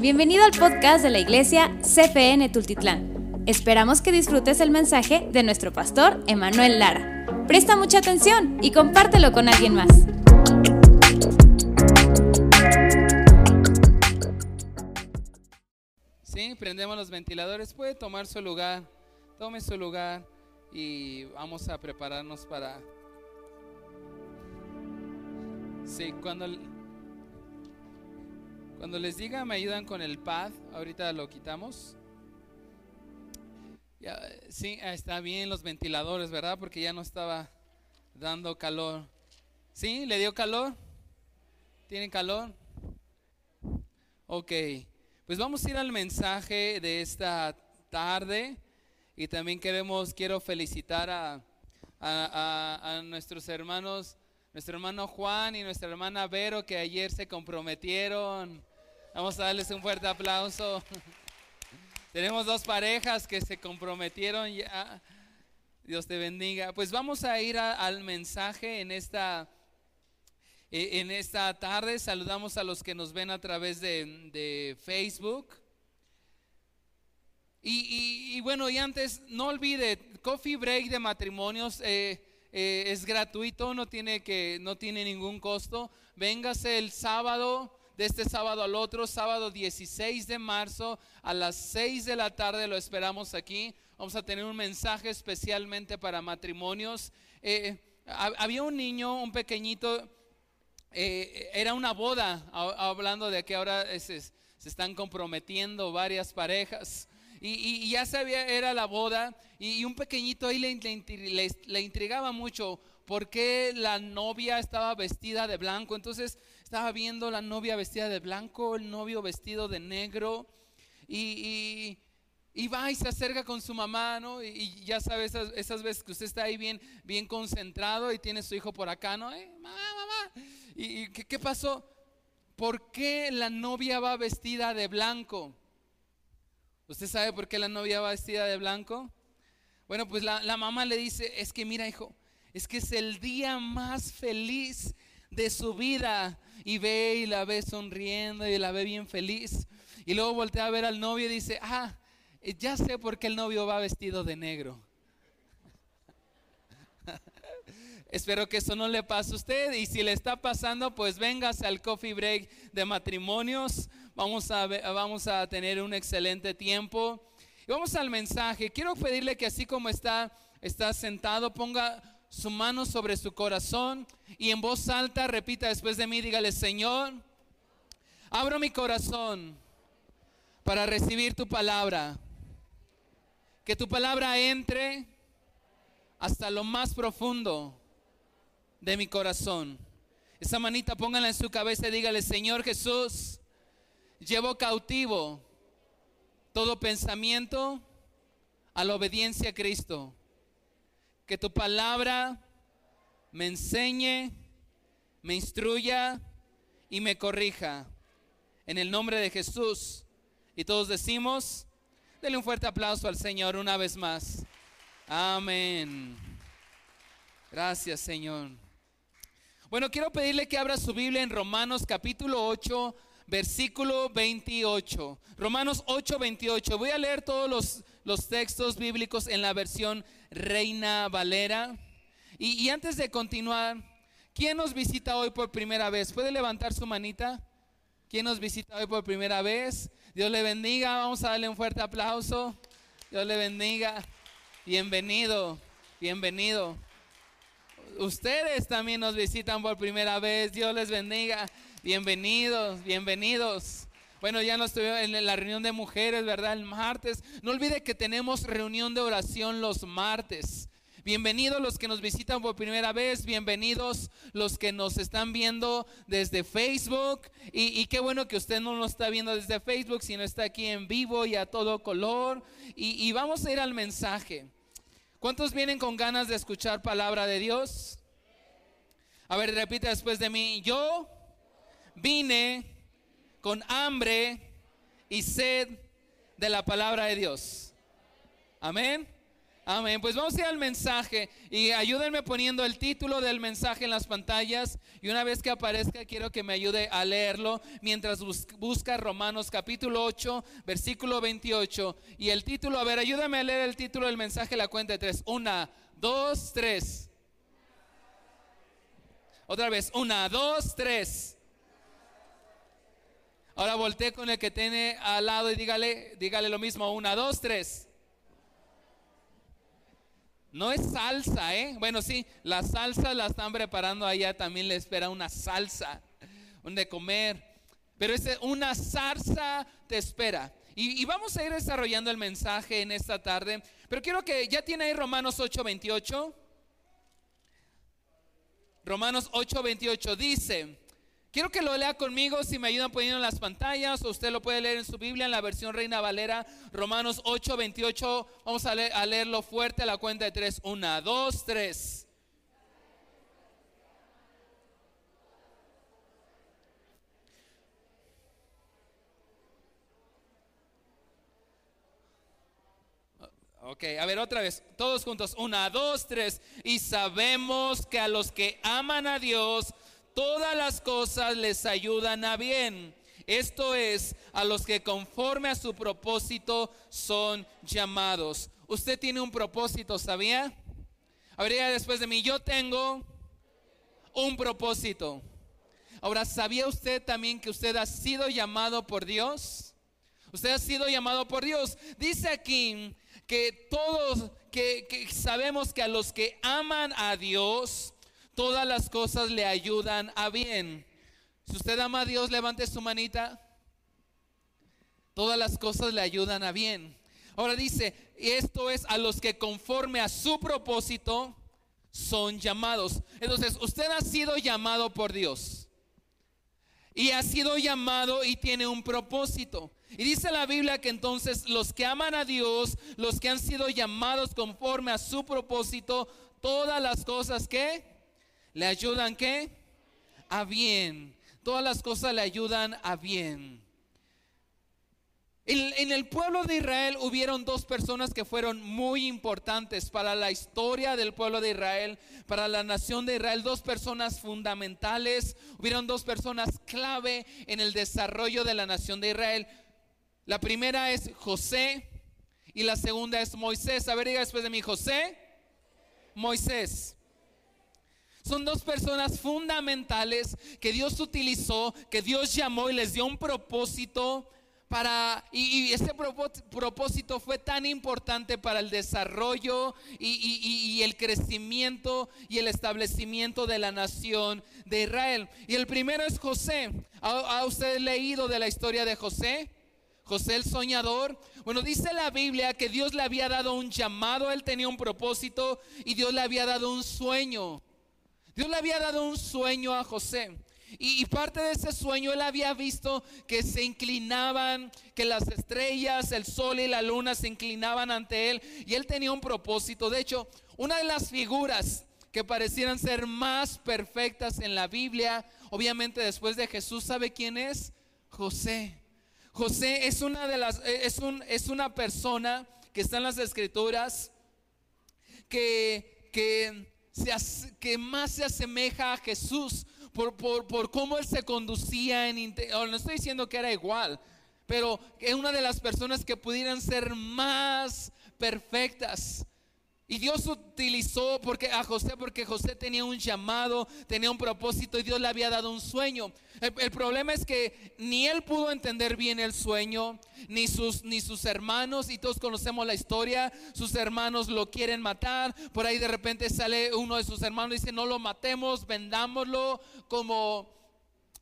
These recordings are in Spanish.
Bienvenido al podcast de la iglesia CFN Tultitlán. Esperamos que disfrutes el mensaje de nuestro pastor Emanuel Lara. Presta mucha atención y compártelo con alguien más. Sí, prendemos los ventiladores. Puede tomar su lugar. Tome su lugar y vamos a prepararnos para... Sí, cuando, cuando les diga me ayudan con el pad, ahorita lo quitamos. Ya, sí, está bien los ventiladores, ¿verdad? Porque ya no estaba dando calor. ¿Sí? ¿Le dio calor? ¿Tienen calor? Ok, pues vamos a ir al mensaje de esta tarde y también queremos, quiero felicitar a, a, nuestros hermanos, nuestro hermano Juan y nuestra hermana Vero que ayer se comprometieron. Vamos a darles un fuerte aplauso. Tenemos dos parejas que se comprometieron ya. Dios te bendiga. Pues vamos a ir al mensaje en esta, e, en esta tarde. Saludamos a los que nos ven a través de, de Facebook. Y, bueno, y antes, no olvide, Coffee Break de matrimonios eh, eh, es gratuito, no tiene, que, no tiene ningún costo. Véngase el sábado, de este sábado al otro, sábado 16 de marzo a las 6 de la tarde, lo esperamos aquí. Vamos a tener un mensaje especialmente para matrimonios. Eh, había un niño, un pequeñito, era una boda, hablando de que ahora se, se están comprometiendo varias parejas y, ya sabía, era la boda, y, un pequeñito ahí le, le, intrigaba mucho por qué la novia estaba vestida de blanco. Entonces estaba viendo la novia vestida de blanco, el novio vestido de negro, y, y va y se acerca con su mamá, ¿no? Y, ya sabes, esas, veces que usted está ahí bien, bien concentrado y tiene su hijo por acá, ¿no? ¿Eh? Mamá, mamá. ¿Y, ¿qué, qué pasó? ¿Por qué la novia va vestida de blanco? ¿Usted sabe por qué la novia va vestida de blanco? Bueno, pues la, mamá le dice, es que mira hijo, es que es el día más feliz de su vida. Y ve y la ve sonriendo y la ve bien feliz. Y luego voltea a ver al novio y dice, ah, ya sé por qué el novio va vestido de negro. Espero que eso no le pase a usted y si le está pasando, pues véngase al coffee break de matrimonios. Vamos a, vamos a tener un excelente tiempo. Y vamos al mensaje. Quiero pedirle que así como está, está sentado, ponga su mano sobre su corazón y en voz alta repita después de mí, dígale, Señor, abro mi corazón para recibir tu palabra. Que tu palabra entre hasta lo más profundo de mi corazón. Esa manita póngala en su cabeza y dígale, Señor Jesús, llevo cautivo todo pensamiento a la obediencia a Cristo. Que tu palabra me enseñe, me instruya y me corrija. En el nombre de Jesús. Y todos decimos, denle un fuerte aplauso al Señor una vez más. Amén. Gracias, Señor. Bueno, quiero pedirle que abra su Biblia en Romanos capítulo 8, versículo 28. Romanos 8, 28. Voy a leer todos los, los textos bíblicos en la versión Reina Valera. Y, antes de continuar, ¿quién nos visita hoy por primera vez? ¿Puede levantar su manita? ¿Quién nos visita hoy por primera vez? Dios le bendiga. Vamos a darle un fuerte aplauso. Dios le bendiga. Bienvenido, bienvenido. Ustedes también nos visitan por primera vez. Dios les bendiga. Bienvenidos, bienvenidos. Bueno, ya nos estuvimos en la reunión de mujeres, ¿verdad? El martes. No olvide que tenemos reunión de oración los martes. Bienvenidos los que nos visitan por primera vez, bienvenidos los que nos están viendo desde Facebook. Y, qué bueno que usted no nos está viendo desde Facebook, sino está aquí en vivo y a todo color. y vamos a ir al mensaje. ¿Cuántos vienen con ganas de escuchar palabra de Dios? A ver, repite después de mí. Yo vine con hambre y sed de la palabra de Dios. Amén. Amén. Pues vamos a ir al mensaje y ayúdenme poniendo el título del mensaje en las pantallas y una vez que aparezca quiero que me ayude a leerlo mientras busca Romanos capítulo 8, versículo 28 y el título, a ver, ayúdame a leer el título del mensaje, la cuenta de tres. Una, dos, tres. Otra vez, una, dos, tres. Ahora volteé con el que tiene al lado y dígale, dígale lo mismo, una, dos, tres. No es salsa, ¿eh? Bueno, sí, la salsa la están preparando allá, también le espera una salsa, de comer. Pero es una salsa te espera. Y, y, vamos a ir desarrollando el mensaje en esta tarde. Pero quiero que ya tiene ahí Romanos 8:28. Romanos 8:28 dice, Quiero que lo lea conmigo, si me ayudan poniendo en las pantallas, o usted lo puede leer en su Biblia, en la versión Reina Valera, Romanos 8, 28. Vamos a, a leerlo fuerte a la cuenta de tres. Una, dos, tres. Ok, a ver otra vez, todos juntos, una, dos, tres. Y sabemos que a los que aman a Dios, todas las cosas les ayudan a bien. Esto es, a los que conforme a su propósito son llamados. Usted tiene un propósito, ¿sabía? Habría después de mí, yo tengo un propósito. Ahora, ¿sabía usted también que usted ha sido llamado por Dios? Usted ha sido llamado por Dios. Dice aquí que todos, que, que sabemos que a los que aman a Dios, todas las cosas le ayudan a bien. Si usted ama a Dios, levante su manita. Todas las cosas le ayudan a bien. Ahora dice, esto es a los que conforme a su propósito son llamados. Entonces, usted ha sido llamado por Dios. Y ha sido llamado y tiene un propósito. Y dice la Biblia que entonces los que aman a Dios, los que han sido llamados conforme a su propósito, todas las cosas que ¿Le ayudan qué? A bien. Todas las cosas le ayudan a bien. En, el pueblo de Israel hubieron dos personas que fueron muy importantes para la historia del pueblo de Israel, para la nación de Israel, dos personas fundamentales, hubieron dos personas clave en el desarrollo de la nación de Israel. La primera es José y la segunda es Moisés. A ver, diga después de mí, José, Moisés. Son dos personas fundamentales que Dios utilizó, que Dios llamó y les dio un propósito para, y, ese propósito fue tan importante para el desarrollo y, el crecimiento y el establecimiento de la nación de Israel. Y el primero es José. ¿Ha, usted leído de la historia de José? José el soñador. Bueno, dice la Biblia que Dios le había dado un llamado, él tenía un propósito y Dios le había dado un sueño. Dios le había dado un sueño a José. Y, parte de ese sueño él había visto que se inclinaban, que las estrellas, el sol y la luna se inclinaban ante él. Y él tenía un propósito. De hecho, una de las figuras que parecieran ser más perfectas en la Biblia, obviamente después de Jesús, ¿sabe quién es? José. José es una de las, es, un, es una persona que está en las escrituras que, que que más se asemeja a Jesús por, por, cómo él se conducía en... No estoy diciendo que era igual, pero es una de las personas que pudieran ser más perfectas. Y Dios utilizó porque a José porque José tenía un llamado, tenía un propósito y Dios le había dado un sueño. El, problema es que ni él pudo entender bien el sueño, ni sus ni sus hermanos y todos conocemos la historia. Sus hermanos lo quieren matar. Por ahí de repente sale uno de sus hermanos y dice no lo matemos, vendámoslo como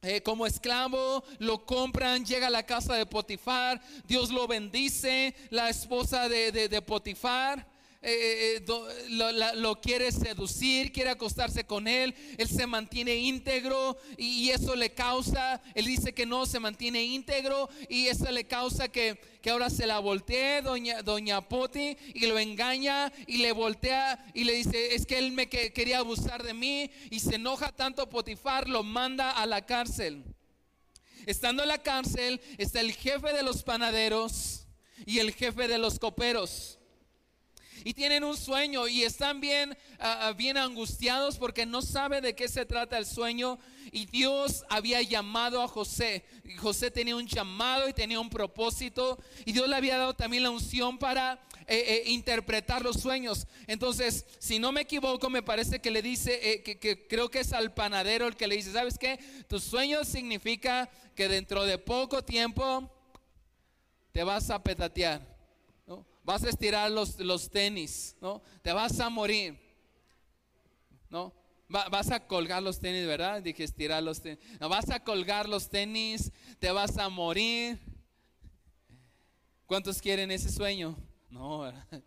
eh, como esclavo, lo compran, llega a la casa de Potifar, Dios lo bendice, la esposa de, de Potifar eh, eh, lo, quiere seducir, quiere acostarse con él, él se mantiene íntegro y, eso le causa, él dice que no, se mantiene íntegro y eso le causa que, que ahora se la voltee doña, doña Poti y lo engaña y le voltea y le dice, es que él me quería abusar de mí y se enoja tanto Potifar, lo manda a la cárcel. Estando en la cárcel está el jefe de los panaderos y el jefe de los coperos. Y tienen un sueño y están bien, ah, ah, bien angustiados porque no sabe de qué se trata el sueño. Y Dios había llamado a José. José tenía un llamado y tenía un propósito. Y Dios le había dado también la unción para eh, eh, interpretar los sueños. Entonces, si no me equivoco, me parece que le dice, eh, que, creo que es al panadero el que le dice, ¿sabes qué? Tu sueño significa que dentro de poco tiempo te vas a petatear vas a estirar los, los tenis, ¿no? Te vas a morir, ¿no? vas a colgar los tenis, ¿verdad? Dije estirar los tenis. vas a colgar los tenis, te vas a morir. ¿Cuántos quieren ese sueño? No, ¿verdad?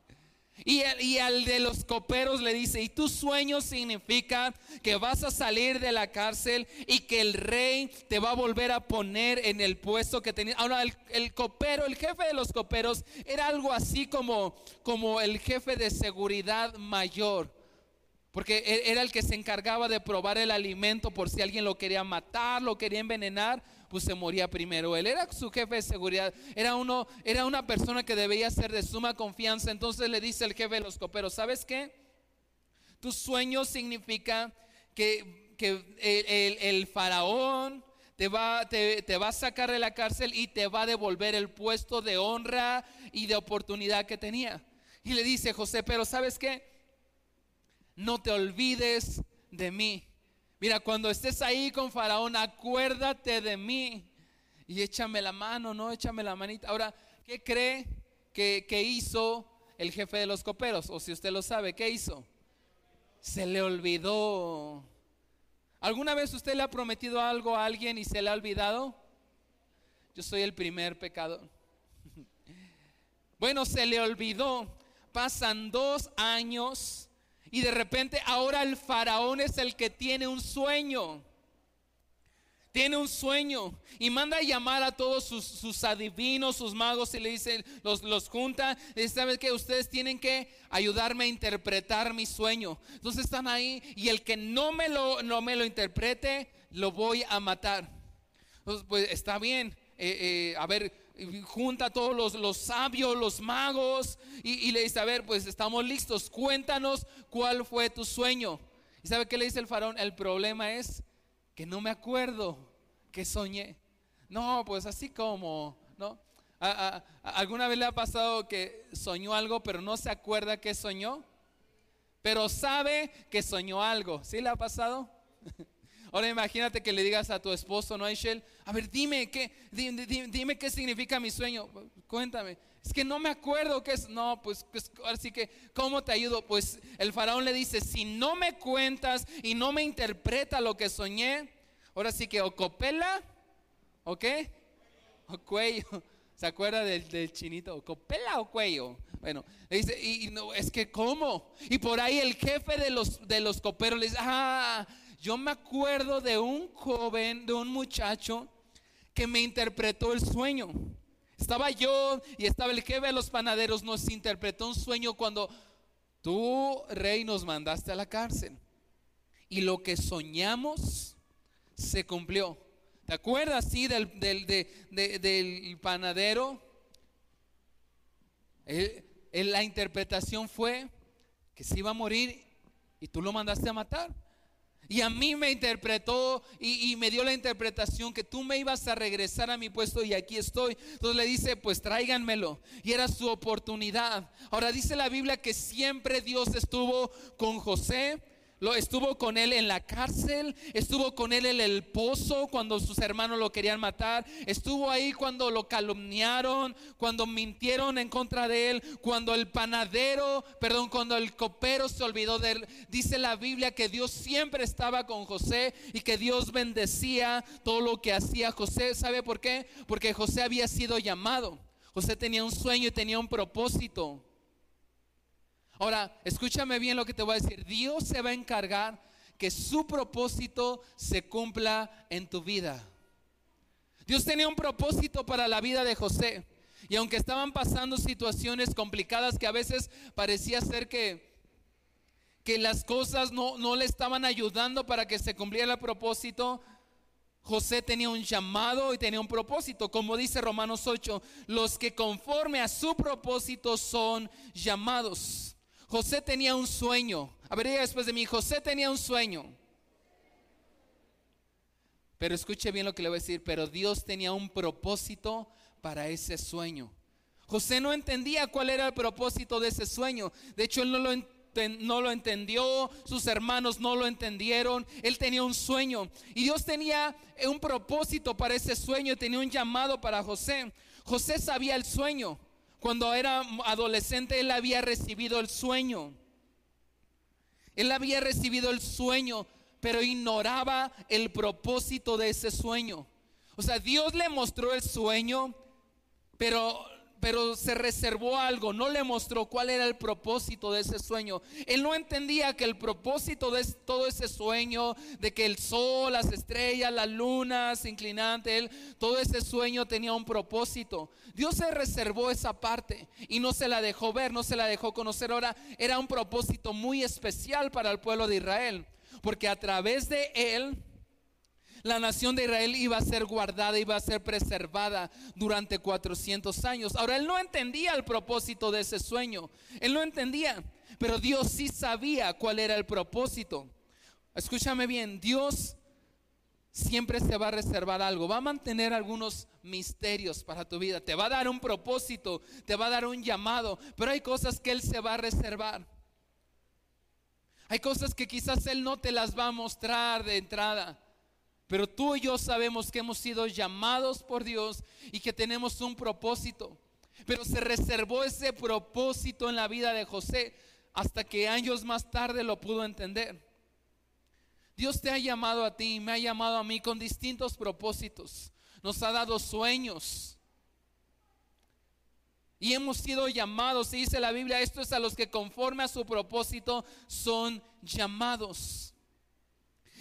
Y, al de los coperos le dice, y tu sueño significa que vas a salir de la cárcel y que el rey te va a volver a poner en el puesto que tenía. Ahora, el, copero, el jefe de los coperos, era algo así como, como el jefe de seguridad mayor. Porque e, era el que se encargaba de probar el alimento por si alguien lo quería matar, lo quería envenenar pues se moría primero. Él era su jefe de seguridad, era uno, era una persona que debía ser de suma confianza. Entonces le dice el jefe de los coperos, ¿sabes qué? Tu sueño significa que, el, faraón te va, te va a sacar de la cárcel y te va a devolver el puesto de honra y de oportunidad que tenía. Y le dice José, pero ¿sabes qué? No te olvides de mí. Mira, cuando estés ahí con Faraón, acuérdate de mí y échame la mano, ¿no? Échame la manita. Ahora, ¿qué cree que, hizo el jefe de los coperos? O si usted lo sabe, ¿qué hizo? Se le olvidó. ¿Alguna vez usted le ha prometido algo a alguien y se le ha olvidado? Yo soy el primer pecador. Bueno, se le olvidó. Pasan dos años y de repente ahora el faraón es el que tiene un sueño. Tiene un sueño y manda a llamar a todos sus, adivinos, sus magos y le dice, los, los junta. Y dice, ¿sabes que Ustedes tienen que ayudarme a interpretar mi sueño. Entonces están ahí y el que no me lo, no me lo interprete, lo voy a matar. Entonces, pues está bien. Eh, eh, a ver, junta a todos los, sabios, los magos, y, le dice, a ver, pues estamos listos, cuéntanos cuál fue tu sueño. ¿Y sabe qué le dice el faraón? El problema es que no me acuerdo que soñé. No, pues así como, ¿no? alguna vez le ha pasado que soñó algo, pero no se acuerda que soñó? Pero sabe que soñó algo. ¿Sí le ha pasado? Ahora imagínate que le digas a tu esposo, ¿no, Aishel? A ver, dime qué, dime, qué significa mi sueño. Cuéntame. Es que no me acuerdo qué es. No, pues, pues ahora sí que, ¿cómo te ayudo? Pues el faraón le dice, si no me cuentas y no me interpreta lo que soñé, ahora sí que o copela, ¿o qué? O cuello. ¿Se acuerda del, chinito? ¿O copela o cuello? Bueno, le dice, y, no, es que ¿cómo? Y por ahí el jefe de los, de los coperos le dice, ah, yo me acuerdo de un joven, de un muchacho que me interpretó el sueño. Estaba yo y estaba el jefe de los panaderos, nos interpretó un sueño cuando tú, rey, nos mandaste a la cárcel. Y lo que soñamos se cumplió. ¿Te acuerdas, sí, del, del, panadero? la interpretación fue que se iba a morir y tú lo mandaste a matar. Y a mí me interpretó y, me dio la interpretación que tú me ibas a regresar a mi puesto y aquí estoy. Entonces le dice, pues tráiganmelo. Y era su oportunidad. Ahora dice la Biblia que siempre Dios estuvo con José lo, estuvo con él en la cárcel, estuvo con él en el pozo cuando sus hermanos lo querían matar, estuvo ahí cuando lo calumniaron, cuando mintieron en contra de él, cuando el panadero, perdón, cuando el copero se olvidó de él. Dice la Biblia que Dios siempre estaba con José y que Dios bendecía todo lo que hacía José. ¿Sabe por qué? Porque José había sido llamado. José tenía un sueño y tenía un propósito. Ahora, escúchame bien lo que te voy a decir. Dios se va a encargar que su propósito se cumpla en tu vida. Dios tenía un propósito para la vida de José. Y aunque estaban pasando situaciones complicadas que a veces parecía ser que, que las cosas no, no le estaban ayudando para que se cumpliera el propósito, José tenía un llamado y tenía un propósito. Como dice Romanos 8, los que conforme a su propósito son llamados. José tenía un sueño. A ver, después de mí, José tenía un sueño. Pero escuche bien lo que le voy a decir, pero Dios tenía un propósito para ese sueño. José no entendía cuál era el propósito de ese sueño. De hecho, él no lo, no lo entendió, sus hermanos no lo entendieron. Él tenía un sueño y Dios tenía un propósito para ese sueño, tenía un llamado para José. José sabía el sueño. Cuando era adolescente, él había recibido el sueño. Él había recibido el sueño, pero ignoraba el propósito de ese sueño. O sea, Dios le mostró el sueño, pero pero se reservó algo, no le mostró cuál era el propósito de ese sueño. Él no entendía que el propósito de todo ese sueño, de que el sol, las estrellas, la luna se inclinan él, todo ese sueño tenía un propósito. Dios se reservó esa parte y no se la dejó ver, no se la dejó conocer. Ahora era un propósito muy especial para el pueblo de Israel, porque a través de él la nación de Israel iba a ser guardada, iba a ser preservada durante 400 años. Ahora, él no entendía el propósito de ese sueño. Él no entendía, pero Dios sí sabía cuál era el propósito. Escúchame bien, Dios siempre se va a reservar algo, va a mantener algunos misterios para tu vida, te va a dar un propósito, te va a dar un llamado, pero hay cosas que Él se va a reservar. Hay cosas que quizás Él no te las va a mostrar de entrada. Pero tú y yo sabemos que hemos sido llamados por Dios y que tenemos un propósito. Pero se reservó ese propósito en la vida de José hasta que años más tarde lo pudo entender. Dios te ha llamado a ti y me ha llamado a mí con distintos propósitos. Nos ha dado sueños. Y hemos sido llamados, dice la Biblia, esto es a los que conforme a su propósito son llamados.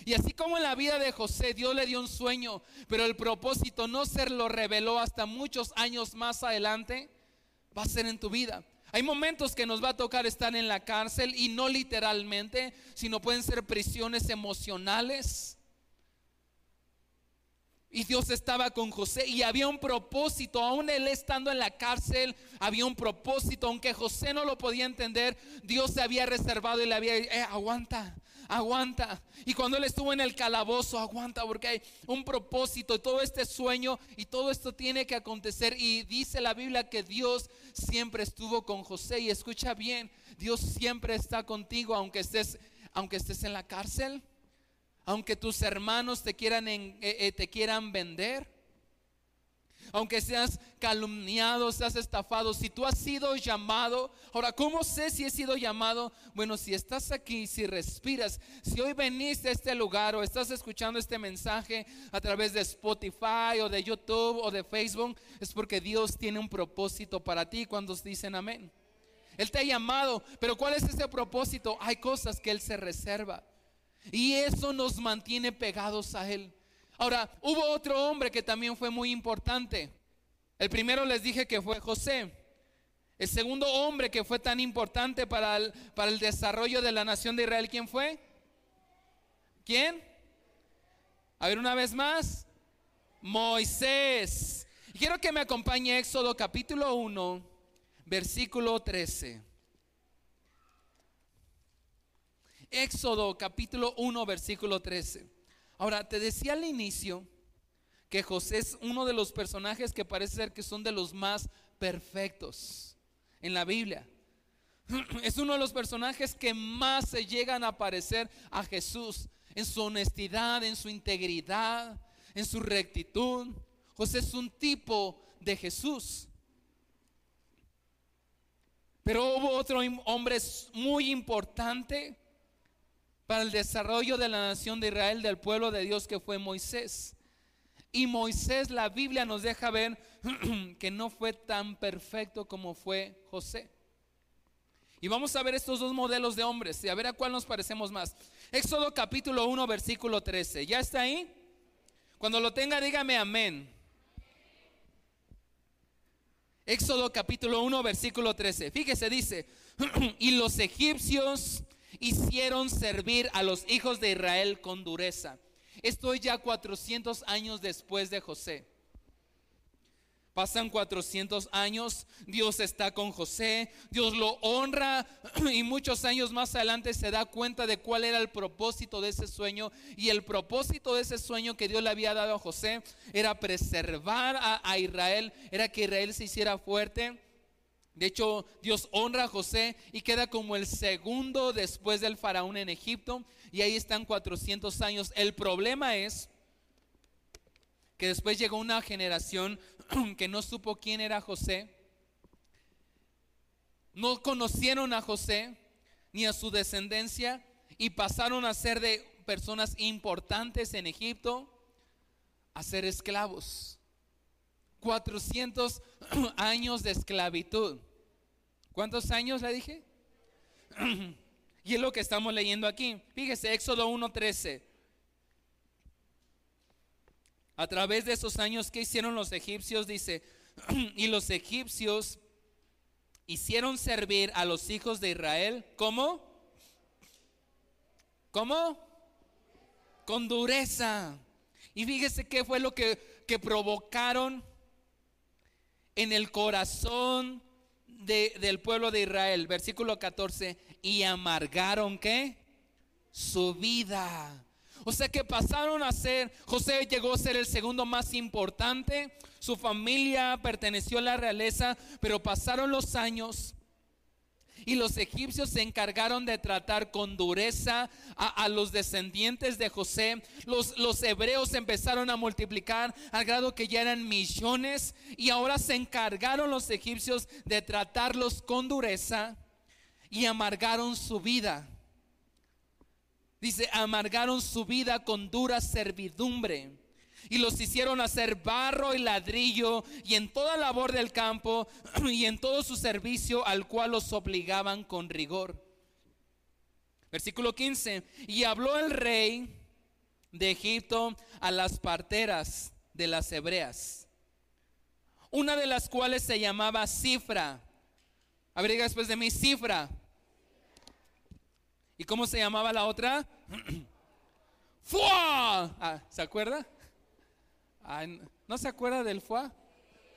Y así como en la vida de José, Dios le dio un sueño, pero el propósito no se lo reveló hasta muchos años más adelante, va a ser en tu vida. Hay momentos que nos va a tocar estar en la cárcel y no literalmente, sino pueden ser prisiones emocionales. Y Dios estaba con José y había un propósito, aún él estando en la cárcel, había un propósito, aunque José no lo podía entender, Dios se había reservado y le había, eh, aguanta, aguanta. Y cuando él estuvo en el calabozo, aguanta porque hay un propósito y todo este sueño y todo esto tiene que acontecer. Y dice la Biblia que Dios siempre estuvo con José. Y escucha bien, Dios siempre está contigo aunque estés, aunque estés en la cárcel, aunque tus hermanos te quieran, eh, eh, te quieran vender aunque seas calumniado, seas estafado, si tú has sido llamado, ahora, ¿cómo sé si he sido llamado? Bueno, si estás aquí, si respiras, si hoy veniste a este lugar o estás escuchando este mensaje a través de Spotify o de YouTube o de Facebook, es porque Dios tiene un propósito para ti cuando dicen amén. Él te ha llamado, pero ¿cuál es ese propósito? Hay cosas que Él se reserva. Y eso nos mantiene pegados a Él. Ahora, hubo otro hombre que también fue muy importante. El primero les dije que fue José. El segundo hombre que fue tan importante para el, para el desarrollo de la nación de Israel, ¿quién fue? ¿Quién? A ver una vez más. Moisés. Quiero que me acompañe Éxodo capítulo 1, versículo 13. Éxodo capítulo 1, versículo 13. Ahora, te decía al inicio que José es uno de los personajes que parece ser que son de los más perfectos en la Biblia. Es uno de los personajes que más se llegan a parecer a Jesús en su honestidad, en su integridad, en su rectitud. José es un tipo de Jesús. Pero hubo otro hombre muy importante para el desarrollo de la nación de Israel, del pueblo de Dios que fue Moisés. Y Moisés, la Biblia nos deja ver que no fue tan perfecto como fue José. Y vamos a ver estos dos modelos de hombres y a ver a cuál nos parecemos más. Éxodo capítulo 1, versículo 13. ¿Ya está ahí? Cuando lo tenga, dígame amén. Éxodo capítulo 1, versículo 13. Fíjese, dice, y los egipcios hicieron servir a los hijos de Israel con dureza. Estoy ya 400 años después de José. Pasan 400 años, Dios está con José, Dios lo honra y muchos años más adelante se da cuenta de cuál era el propósito de ese sueño. Y el propósito de ese sueño que Dios le había dado a José era preservar a, a Israel, era que Israel se hiciera fuerte. De hecho, Dios honra a José y queda como el segundo después del faraón en Egipto. Y ahí están 400 años. El problema es que después llegó una generación que no supo quién era José, no conocieron a José ni a su descendencia y pasaron a ser de personas importantes en Egipto a ser esclavos. 400 años de esclavitud. ¿Cuántos años le dije? Y es lo que estamos leyendo aquí. Fíjese, Éxodo 1.13. A través de esos años que hicieron los egipcios, dice, y los egipcios hicieron servir a los hijos de Israel, ¿cómo? ¿Cómo? Con dureza. Y fíjese qué fue lo que, que provocaron en el corazón de, del pueblo de Israel. Versículo 14. Y amargaron qué? Su vida. O sea que pasaron a ser, José llegó a ser el segundo más importante, su familia perteneció a la realeza, pero pasaron los años y los egipcios se encargaron de tratar con dureza a, los descendientes de José. Los, los, hebreos empezaron a multiplicar al grado que ya eran millones. Y ahora se encargaron los egipcios de tratarlos con dureza y amargaron su vida. Dice, amargaron su vida con dura servidumbre y los hicieron hacer barro y ladrillo y en toda labor del campo y en todo su servicio al cual los obligaban con rigor. Versículo 15. Y habló el rey de Egipto a las parteras de las hebreas, una de las cuales se llamaba Cifra. Abriga después de mí, Cifra. ¿Y cómo se llamaba la otra? ¡Fua! Ah, ¿Se acuerda? ¿No se acuerda del fuá?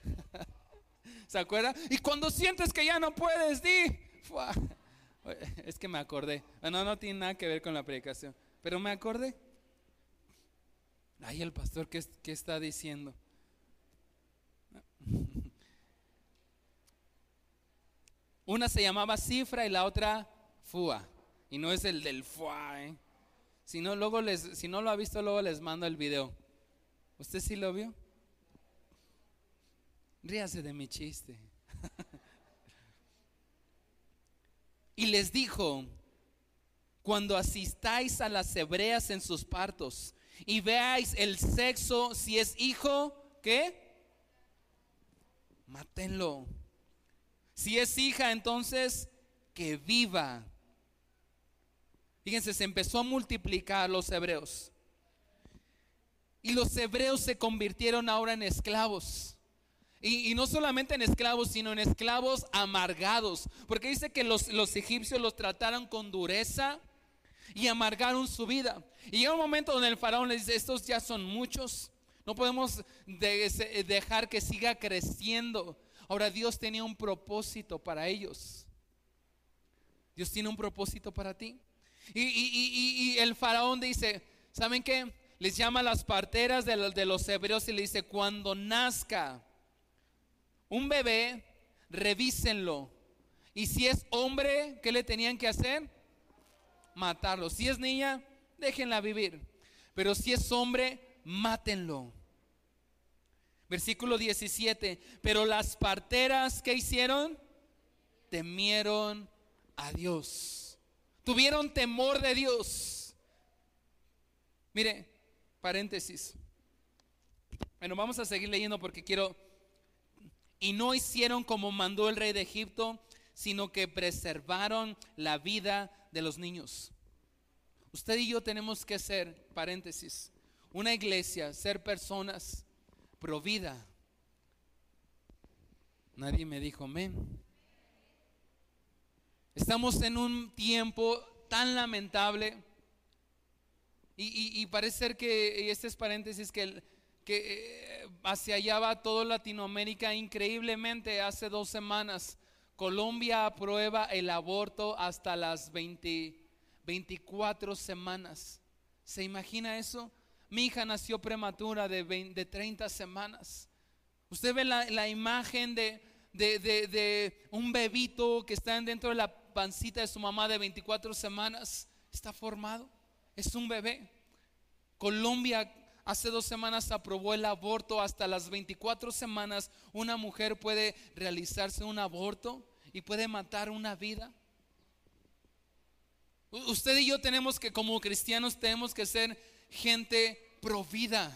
¿Se acuerda? Y cuando sientes que ya no puedes, di ¡Fua! Es que me acordé. Bueno, no tiene nada que ver con la predicación. Pero me acordé. Ay, el pastor, ¿qué, qué está diciendo? Una se llamaba cifra y la otra fua. Y no es el del fuá, ¿eh? Si no, luego les, si no lo ha visto, luego les mando el video. ¿Usted sí lo vio? Ríase de mi chiste. y les dijo, cuando asistáis a las hebreas en sus partos y veáis el sexo, si es hijo, ¿qué? Mátenlo. Si es hija, entonces que viva. Fíjense, se empezó a multiplicar los hebreos. Y los hebreos se convirtieron ahora en esclavos. Y, no solamente en esclavos, sino en esclavos amargados. Porque dice que los, los egipcios los trataron con dureza y amargaron su vida. Y llega un momento donde el faraón les dice, estos ya son muchos. No podemos dejar que siga creciendo. Ahora Dios tenía un propósito para ellos. Dios tiene un propósito para ti. Y, el faraón dice, ¿saben qué? Les llama las parteras de los, de los hebreos y le dice, cuando nazca un bebé, revísenlo. Y si es hombre, ¿qué le tenían que hacer? Matarlo. Si es niña, déjenla vivir. Pero si es hombre, mátenlo. Versículo 17. Pero las parteras, ¿qué hicieron? Temieron a Dios. Tuvieron temor de Dios. Mire, paréntesis. Bueno, vamos a seguir leyendo porque quiero... Y no hicieron como mandó el rey de Egipto, sino que preservaron la vida de los niños. Usted y yo tenemos que ser, paréntesis, una iglesia, ser personas pro vida. Nadie me dijo amén. Estamos en un tiempo tan lamentable y, parece ser que, y este es paréntesis, que, que hacia allá va todo Latinoamérica increíblemente. Hace dos semanas Colombia aprueba el aborto hasta las 24 semanas. ¿Se imagina eso? Mi hija nació prematura de, 20, 30 semanas. Usted ve la, imagen de, de, un bebito que está dentro de la pancita de su mamá de 24 semanas. Está formado. Es un bebé. Colombia hace dos semanas aprobó el aborto. Hasta las 24 semanas una mujer puede realizarse un aborto y puede matar una vida. Usted y yo tenemos que, como cristianos, tenemos que ser gente provida.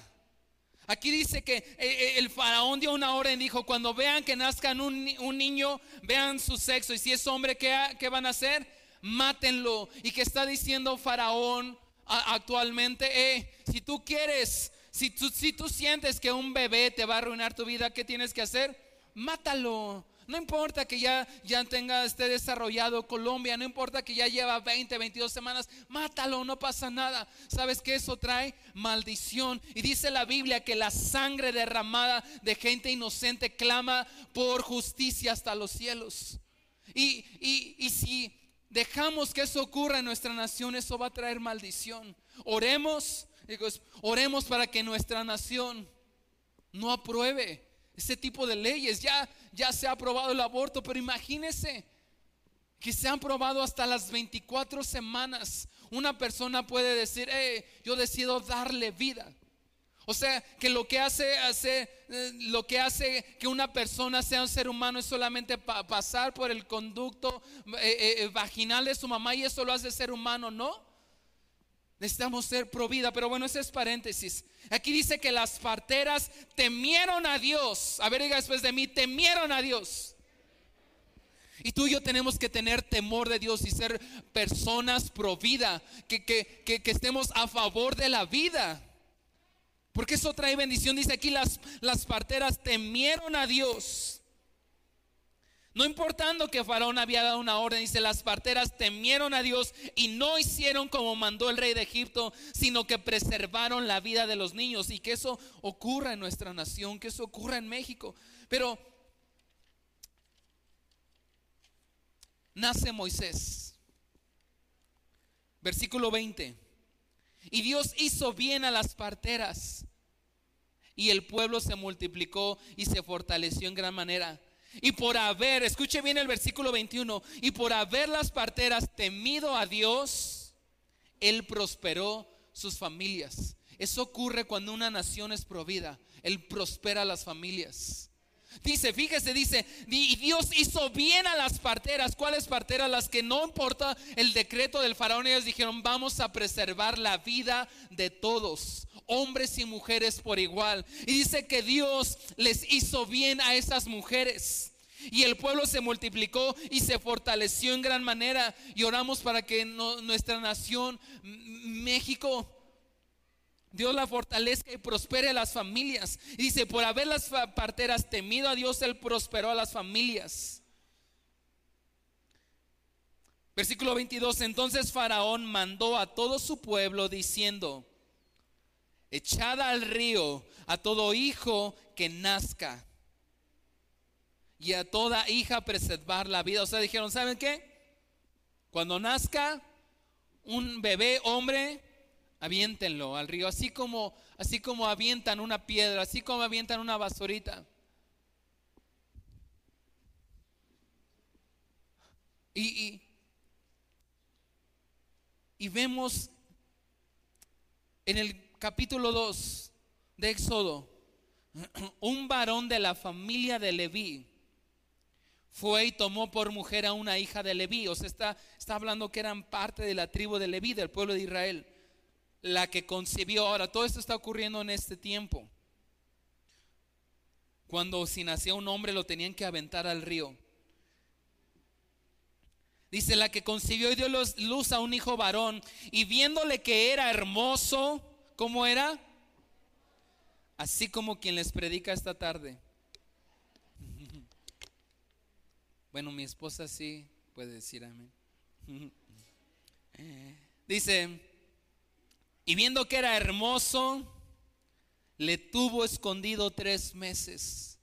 Aquí dice que eh, eh, el faraón dio una orden, dijo, cuando vean que nazcan un, niño, vean su sexo y si es hombre, ¿qué, van a hacer? Mátenlo. ¿Y que está diciendo faraón actualmente? Eh, si tú quieres, si tú, si tú sientes que un bebé te va a arruinar tu vida, ¿qué tienes que hacer? Mátalo. No importa que ya, ya tenga esté desarrollado Colombia, no importa que ya lleva 20, 22 semanas, mátalo, no pasa nada. ¿Sabes que eso trae maldición? Y dice la Biblia que la sangre derramada de gente inocente clama por justicia hasta los cielos. Y, y si dejamos que eso ocurra en nuestra nación, eso va a traer maldición. Oremos, oremos para que nuestra nación no apruebe ese tipo de leyes. Ya, ya se ha aprobado el aborto, pero imagínese que se han probado hasta las 24 semanas. Una persona puede decir, yo decido darle vida. O sea, que lo que hace, hace eh, lo que hace que una persona sea un ser humano es solamente pasar por el conducto eh, eh, vaginal de su mamá y eso lo hace ser humano, ¿no? Necesitamos ser provida, pero bueno, ese es paréntesis. Aquí dice que las parteras temieron a Dios. A ver, diga después de mí, temieron a Dios. Y tú y yo tenemos que tener temor de Dios y ser personas provida, que, que, que estemos a favor de la vida. Porque eso trae bendición. Dice aquí las, las parteras temieron a Dios. No importando que Faraón había dado una orden, dice, las parteras temieron a Dios y no hicieron como mandó el rey de Egipto, sino que preservaron la vida de los niños y que eso ocurra en nuestra nación, que eso ocurra en México. Pero nace Moisés, versículo 20, y Dios hizo bien a las parteras y el pueblo se multiplicó y se fortaleció en gran manera. Y por haber, escuche bien el versículo 21, y por haber las parteras temido a Dios, Él prosperó sus familias. Eso ocurre cuando una nación es provida. Él prospera las familias. Dice, fíjese, dice, y Dios hizo bien a las parteras. ¿Cuáles parteras? Las que no importa el decreto del faraón, ellos dijeron, vamos a preservar la vida de todos, hombres y mujeres por igual. Y dice que Dios les hizo bien a esas mujeres. Y el pueblo se multiplicó y se fortaleció en gran manera. Y oramos para que nuestra nación, México, Dios la fortalezca y prospere a las familias. dice, por haber las parteras temido a Dios, Él prosperó a las familias. Versículo 22, entonces Faraón mandó a todo su pueblo diciendo, echad al río a todo hijo que nazca y a toda hija preservar la vida. O sea, dijeron, ¿saben qué? Cuando nazca un bebé hombre, aviéntenlo al río, así como, así como avientan una piedra, así como avientan una basurita. Y, y, vemos en el capítulo 2 de Éxodo, un varón de la familia de Leví fue y tomó por mujer a una hija de Leví. O sea, está, está hablando que eran parte de la tribu de Leví, del pueblo de Israel la que concibió. Ahora, todo esto está ocurriendo en este tiempo. Cuando si nacía un hombre lo tenían que aventar al río. Dice, la que concibió y dio luz a un hijo varón y viéndole que era hermoso, ¿cómo era? Así como quien les predica esta tarde. Bueno, mi esposa sí puede decir amén. Dice, y viendo que era hermoso, le tuvo escondido tres meses.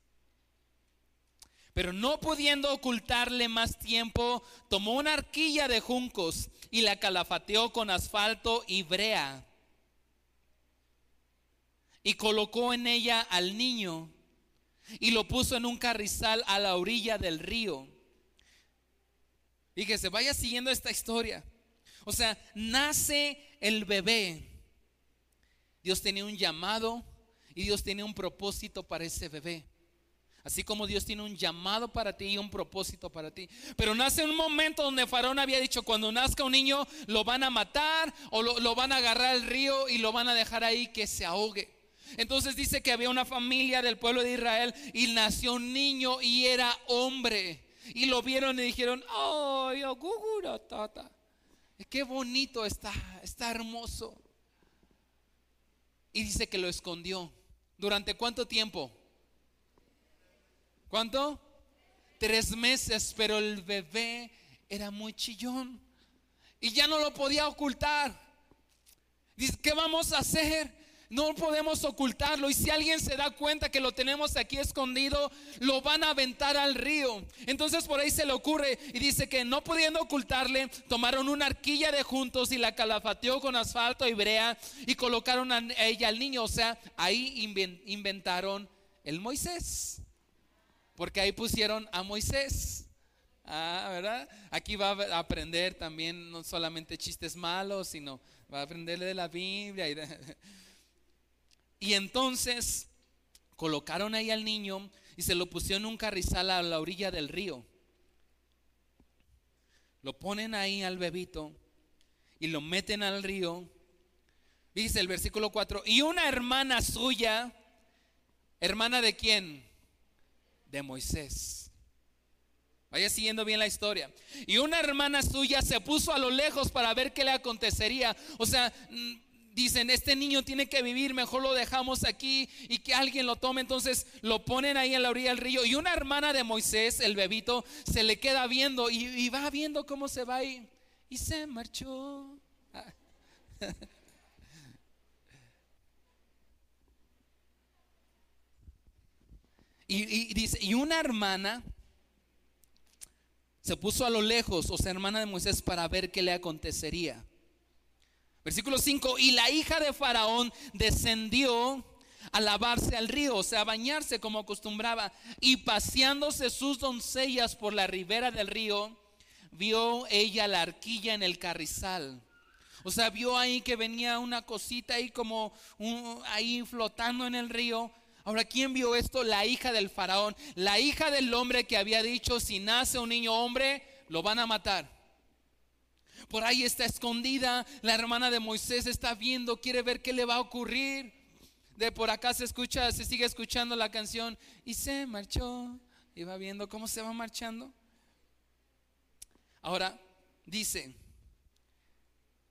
Pero no pudiendo ocultarle más tiempo, tomó una arquilla de juncos y la calafateó con asfalto y brea. Y colocó en ella al niño y lo puso en un carrizal a la orilla del río. Y que se vaya siguiendo esta historia. O sea, nace el bebé. Dios tenía un llamado y Dios tiene un propósito para ese bebé. Así como Dios tiene un llamado para ti y un propósito para ti. Pero nace un momento donde Faraón había dicho, cuando nazca un niño lo van a matar o lo, van a agarrar al río y lo van a dejar ahí que se ahogue. Entonces dice que había una familia del pueblo de Israel y nació un niño y era hombre. Y lo vieron y dijeron, oh, yo, tata. Qué bonito está, está hermoso. Y dice que lo escondió. ¿Durante cuánto tiempo? ¿Cuánto? Tres meses, pero el bebé era muy chillón y ya no lo podía ocultar. Dice, ¿qué vamos a hacer? No podemos ocultarlo. Y si alguien se da cuenta que lo tenemos aquí escondido, lo van a aventar al río. Entonces por ahí se le ocurre y dice que no pudiendo ocultarle, tomaron una arquilla de juntos y la calafateó con asfalto y brea y colocaron a ella al niño. O sea, ahí inventaron el Moisés. Porque ahí pusieron a Moisés. Ah, ¿verdad? Aquí va a aprender también no solamente chistes malos, sino va a aprenderle de la Biblia. Y de, y entonces colocaron ahí al niño y se lo pusieron en un carrizal a la orilla del río. Lo ponen ahí al bebito y lo meten al río. Dice el versículo 4, y una hermana suya, hermana de quién? De Moisés. Vaya siguiendo bien la historia. Y una hermana suya se puso a lo lejos para ver qué le acontecería. O sea, dicen, este niño tiene que vivir, mejor lo dejamos aquí y que alguien lo tome. Entonces lo ponen ahí en la orilla del río. Y una hermana de Moisés, el bebito, se le queda viendo y, va viendo cómo se va ahí. Y se marchó. y, dice, y una hermana se puso a lo lejos, o sea, hermana de Moisés, para ver qué le acontecería. Versículo 5, y la hija de Faraón descendió a lavarse al río, o sea, a bañarse como acostumbraba, y paseándose sus doncellas por la ribera del río, vio ella la arquilla en el carrizal. O sea, vio ahí que venía una cosita ahí como ahí flotando en el río. Ahora, ¿quién vio esto? La hija del faraón, la hija del hombre que había dicho, si nace un niño hombre, lo van a matar. Por ahí está escondida. La hermana de Moisés está viendo, quiere ver qué le va a ocurrir. De por acá se escucha, se sigue escuchando la canción y se marchó. Y va viendo cómo se va marchando. Ahora dice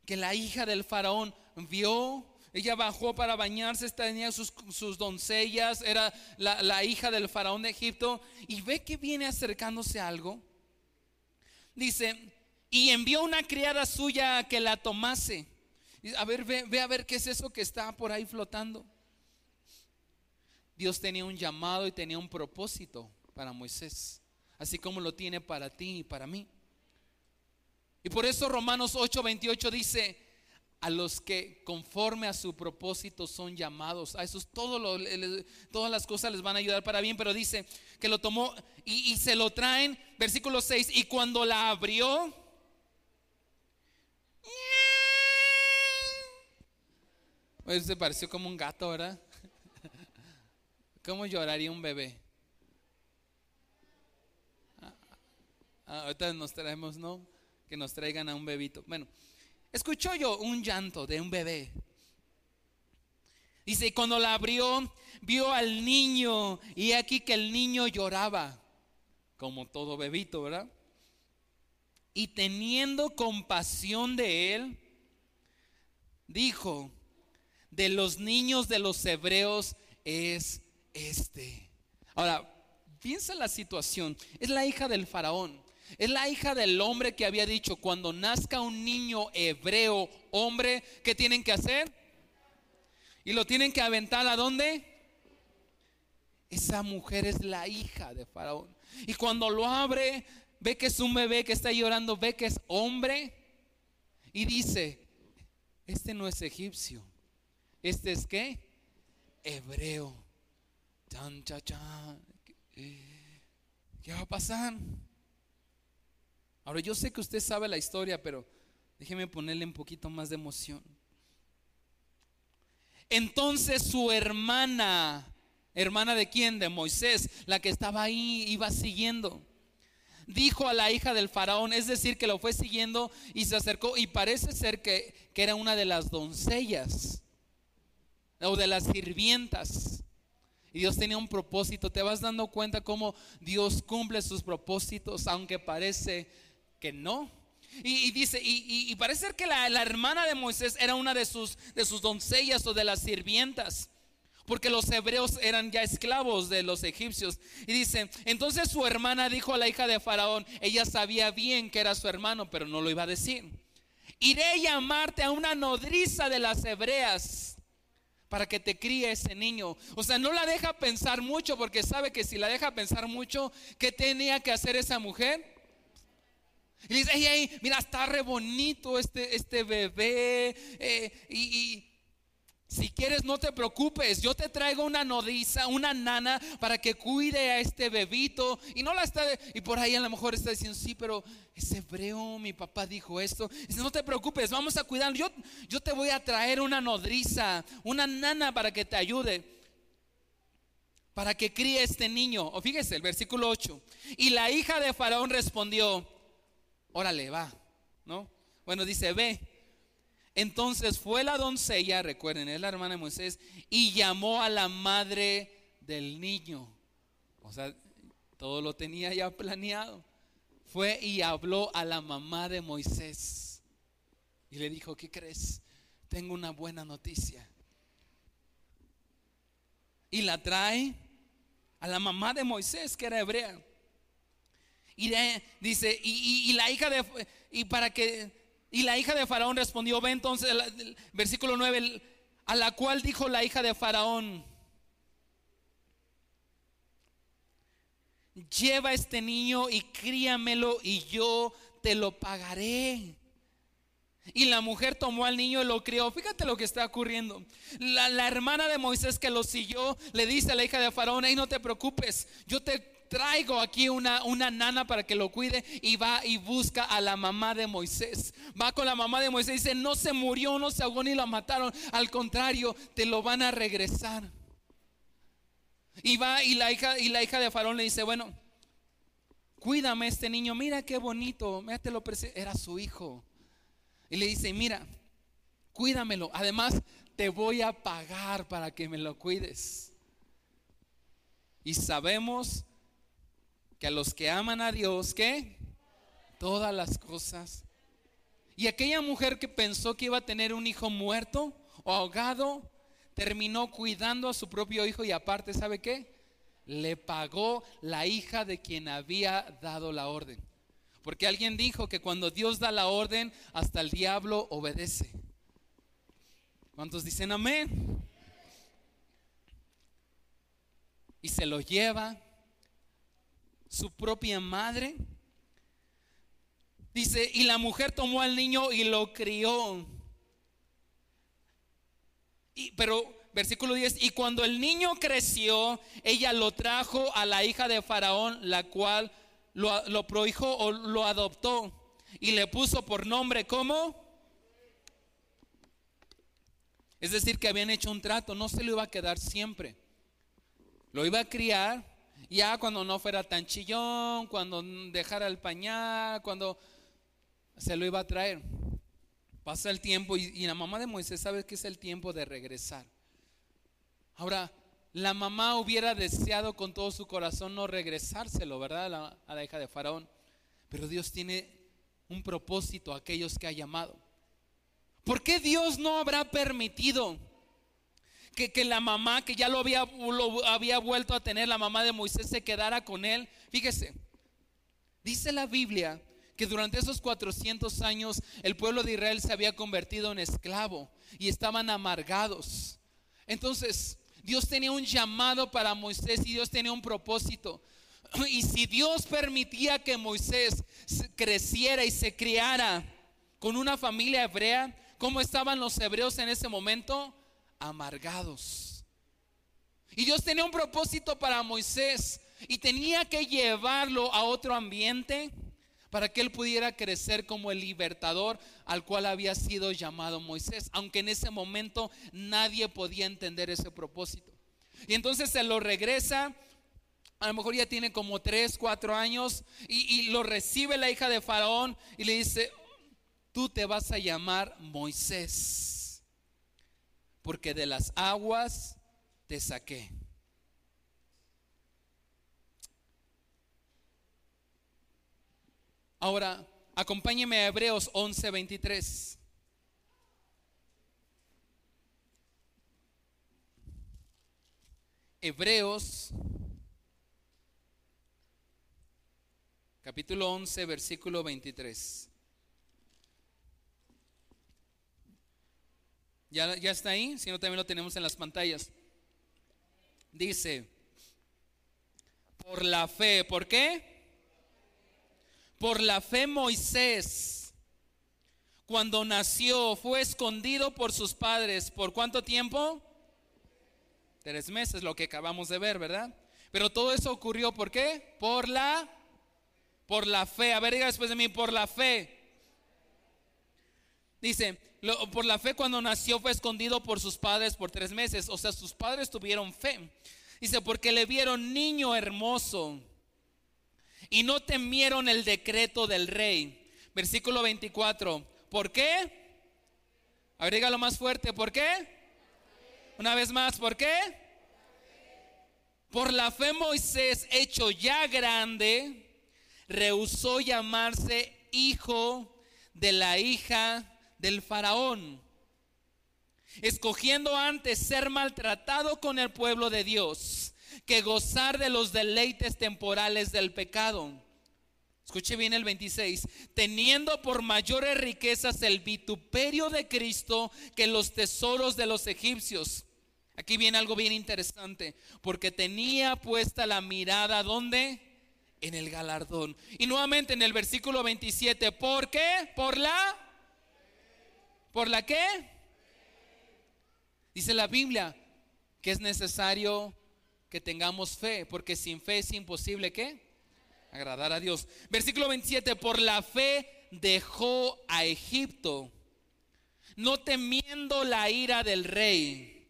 que la hija del faraón vio ella bajó para bañarse, tenía sus, sus doncellas, era la, la, hija del faraón de Egipto, y ve que viene acercándose algo. Dice, y envió una criada suya a que la tomase. A ver, ve, a ver qué es eso que está por ahí flotando. Dios tenía un llamado y tenía un propósito para Moisés, así como lo tiene para ti y para mí. Y por eso Romanos 8:28 dice, a los que conforme a su propósito son llamados, a esos todas las cosas les van a ayudar para bien, pero dice que lo tomó y, y se lo traen, versículo 6, y cuando la abrió, Pues se pareció como un gato, ¿verdad? ¿Cómo lloraría un bebé? Ah, ah, ahorita nos traemos, ¿no? Que nos traigan a un bebito. Bueno, escuchó yo un llanto de un bebé. Dice, cuando la abrió, vio al niño y aquí que el niño lloraba, como todo bebito, ¿verdad? Y teniendo compasión de él, dijo, de los niños de los hebreos es este. Ahora, piensa la situación. Es la hija del faraón. Es la hija del hombre que había dicho, cuando nazca un niño hebreo, hombre, ¿qué tienen que hacer? Y lo tienen que aventar a dónde? Esa mujer es la hija de Faraón. Y cuando lo abre, ve que es un bebé que está llorando, ve que es hombre. Y dice, este no es egipcio. Este es qué? Hebreo. Chan, chan, chan. ¿Qué va a pasar? Ahora yo sé que usted sabe la historia, pero déjeme ponerle un poquito más de emoción. Entonces su hermana, hermana de quién? De Moisés, la que estaba ahí, iba siguiendo. Dijo a la hija del faraón, es decir, que lo fue siguiendo y se acercó y parece ser que, que era una de las doncellas o de las sirvientas. Y Dios tenía un propósito. Te vas dando cuenta cómo Dios cumple sus propósitos, aunque parece que no. Y, dice, y, parece que la, hermana de Moisés era una de sus, de sus doncellas o de las sirvientas. Porque los hebreos eran ya esclavos de los egipcios. Y dice, entonces su hermana dijo a la hija de Faraón, ella sabía bien que era su hermano, pero no lo iba a decir. Iré a llamarte a una nodriza de las hebreas para que te críe ese niño. O sea, no la deja pensar mucho porque sabe que si la deja pensar mucho, ¿qué tenía que hacer esa mujer? Y dice, hey, mira, está re bonito este, este bebé. Eh, y, si quieres, no te preocupes. Yo te traigo una nodriza, una nana para que cuide a este bebito. Y no la está, y por ahí a lo mejor está diciendo, sí, pero es hebreo, mi papá dijo esto. Dice, no te preocupes, vamos a cuidar. Yo, yo te voy a traer una nodriza, una nana para que te ayude. Para que críe este niño. O fíjese, el versículo 8. Y la hija de Faraón respondió, órale, va, ¿no? Bueno, dice, ve. Entonces fue la doncella, recuerden, es la hermana de Moisés, y llamó a la madre del niño. O sea, todo lo tenía ya planeado. Fue y habló a la mamá de Moisés. Y le dijo, ¿qué crees? Tengo una buena noticia. Y la trae a la mamá de Moisés, que era hebrea. Y dice, y, la hija de, y para que, y la hija de Faraón respondió, ve entonces, versículo 9, a la cual dijo la hija de Faraón, lleva este niño y críamelo y yo te lo pagaré. Y la mujer tomó al niño y lo crió. Fíjate lo que está ocurriendo. La, la, hermana de Moisés que lo siguió le dice a la hija de Faraón, y no te preocupes, yo te traigo aquí una, una nana para que lo cuide y va y busca a la mamá de Moisés. Va con la mamá de Moisés y dice, no se murió, no se ahogó ni lo mataron. Al contrario, te lo van a regresar. Y va y la hija, y la hija de Faraón le dice, bueno, cuídame este niño, mira qué bonito, lo era su hijo. Y le dice, mira, cuídamelo, además te voy a pagar para que me lo cuides. Y sabemos que a los que aman a Dios, ¿qué? Todas las cosas. Y aquella mujer que pensó que iba a tener un hijo muerto o ahogado, terminó cuidando a su propio hijo y aparte, ¿sabe qué? Le pagó la hija de quien había dado la orden. Porque alguien dijo que cuando Dios da la orden, hasta el diablo obedece. ¿Cuántos dicen amén? Y se lo lleva su propia madre. Dice, y la mujer tomó al niño y lo crió. Y, pero versículo 10, y cuando el niño creció, ella lo trajo a la hija de Faraón, la cual lo, lo prohijó o lo adoptó y le puso por nombre como... Es decir, que habían hecho un trato, no se lo iba a quedar siempre. Lo iba a criar ya cuando no fuera tan chillón, cuando dejara el pañal, cuando se lo iba a traer. Pasa el tiempo y, la mamá de Moisés sabe que es el tiempo de regresar. Ahora, la mamá hubiera deseado con todo su corazón no regresárselo, ¿verdad? A la, a la hija de Faraón. Pero Dios tiene un propósito a aquellos que ha llamado. ¿Por qué Dios no habrá permitido que, la mamá, que ya lo había, lo había vuelto a tener, la mamá de Moisés, se quedara con él. Fíjese, dice la Biblia que durante esos 400 años el pueblo de Israel se había convertido en esclavo y estaban amargados. Entonces, Dios tenía un llamado para Moisés y Dios tenía un propósito. Y si Dios permitía que Moisés creciera y se criara con una familia hebrea, ¿cómo estaban los hebreos en ese momento? Amargados. Y Dios tenía un propósito para Moisés y tenía que llevarlo a otro ambiente para que él pudiera crecer como el libertador al cual había sido llamado Moisés, aunque en ese momento nadie podía entender ese propósito. Y entonces se lo regresa, a lo mejor ya tiene como tres, cuatro años, y, lo recibe la hija de Faraón y le dice, tú te vas a llamar Moisés, porque de las aguas te saqué. Ahora, acompáñeme a Hebreos 11:23. Hebreos capítulo 11, versículo 23. ¿Ya, ¿Ya está ahí? Si no, también lo tenemos en las pantallas. Dice, por la fe, ¿por qué? Por la fe Moisés, cuando nació, fue escondido por sus padres. ¿Por cuánto tiempo? Tres meses, lo que acabamos de ver, ¿verdad? Pero todo eso ocurrió, ¿por qué? Por la, por la fe. A ver, diga después de mí, por la fe. Dice, por la fe cuando nació fue escondido por sus padres por tres meses. O sea, sus padres tuvieron fe. Dice, porque le vieron niño hermoso y no temieron el decreto del rey. Versículo 24. ¿Por qué? Agrégalo más fuerte. ¿Por qué? Una vez más, ¿por qué? Por la fe Moisés, hecho ya grande, rehusó llamarse hijo de la hija del faraón, escogiendo antes ser maltratado con el pueblo de Dios que gozar de los deleites temporales del pecado. Escuche bien el 26, teniendo por mayores riquezas el vituperio de Cristo que los tesoros de los egipcios. Aquí viene algo bien interesante, porque tenía puesta la mirada ¿dónde? En el galardón. Y nuevamente en el versículo 27, ¿por qué? Por la ¿Por la qué? Dice la Biblia que es necesario que tengamos fe, porque sin fe es imposible que agradar a Dios. Versículo 27, por la fe dejó a Egipto, no temiendo la ira del rey,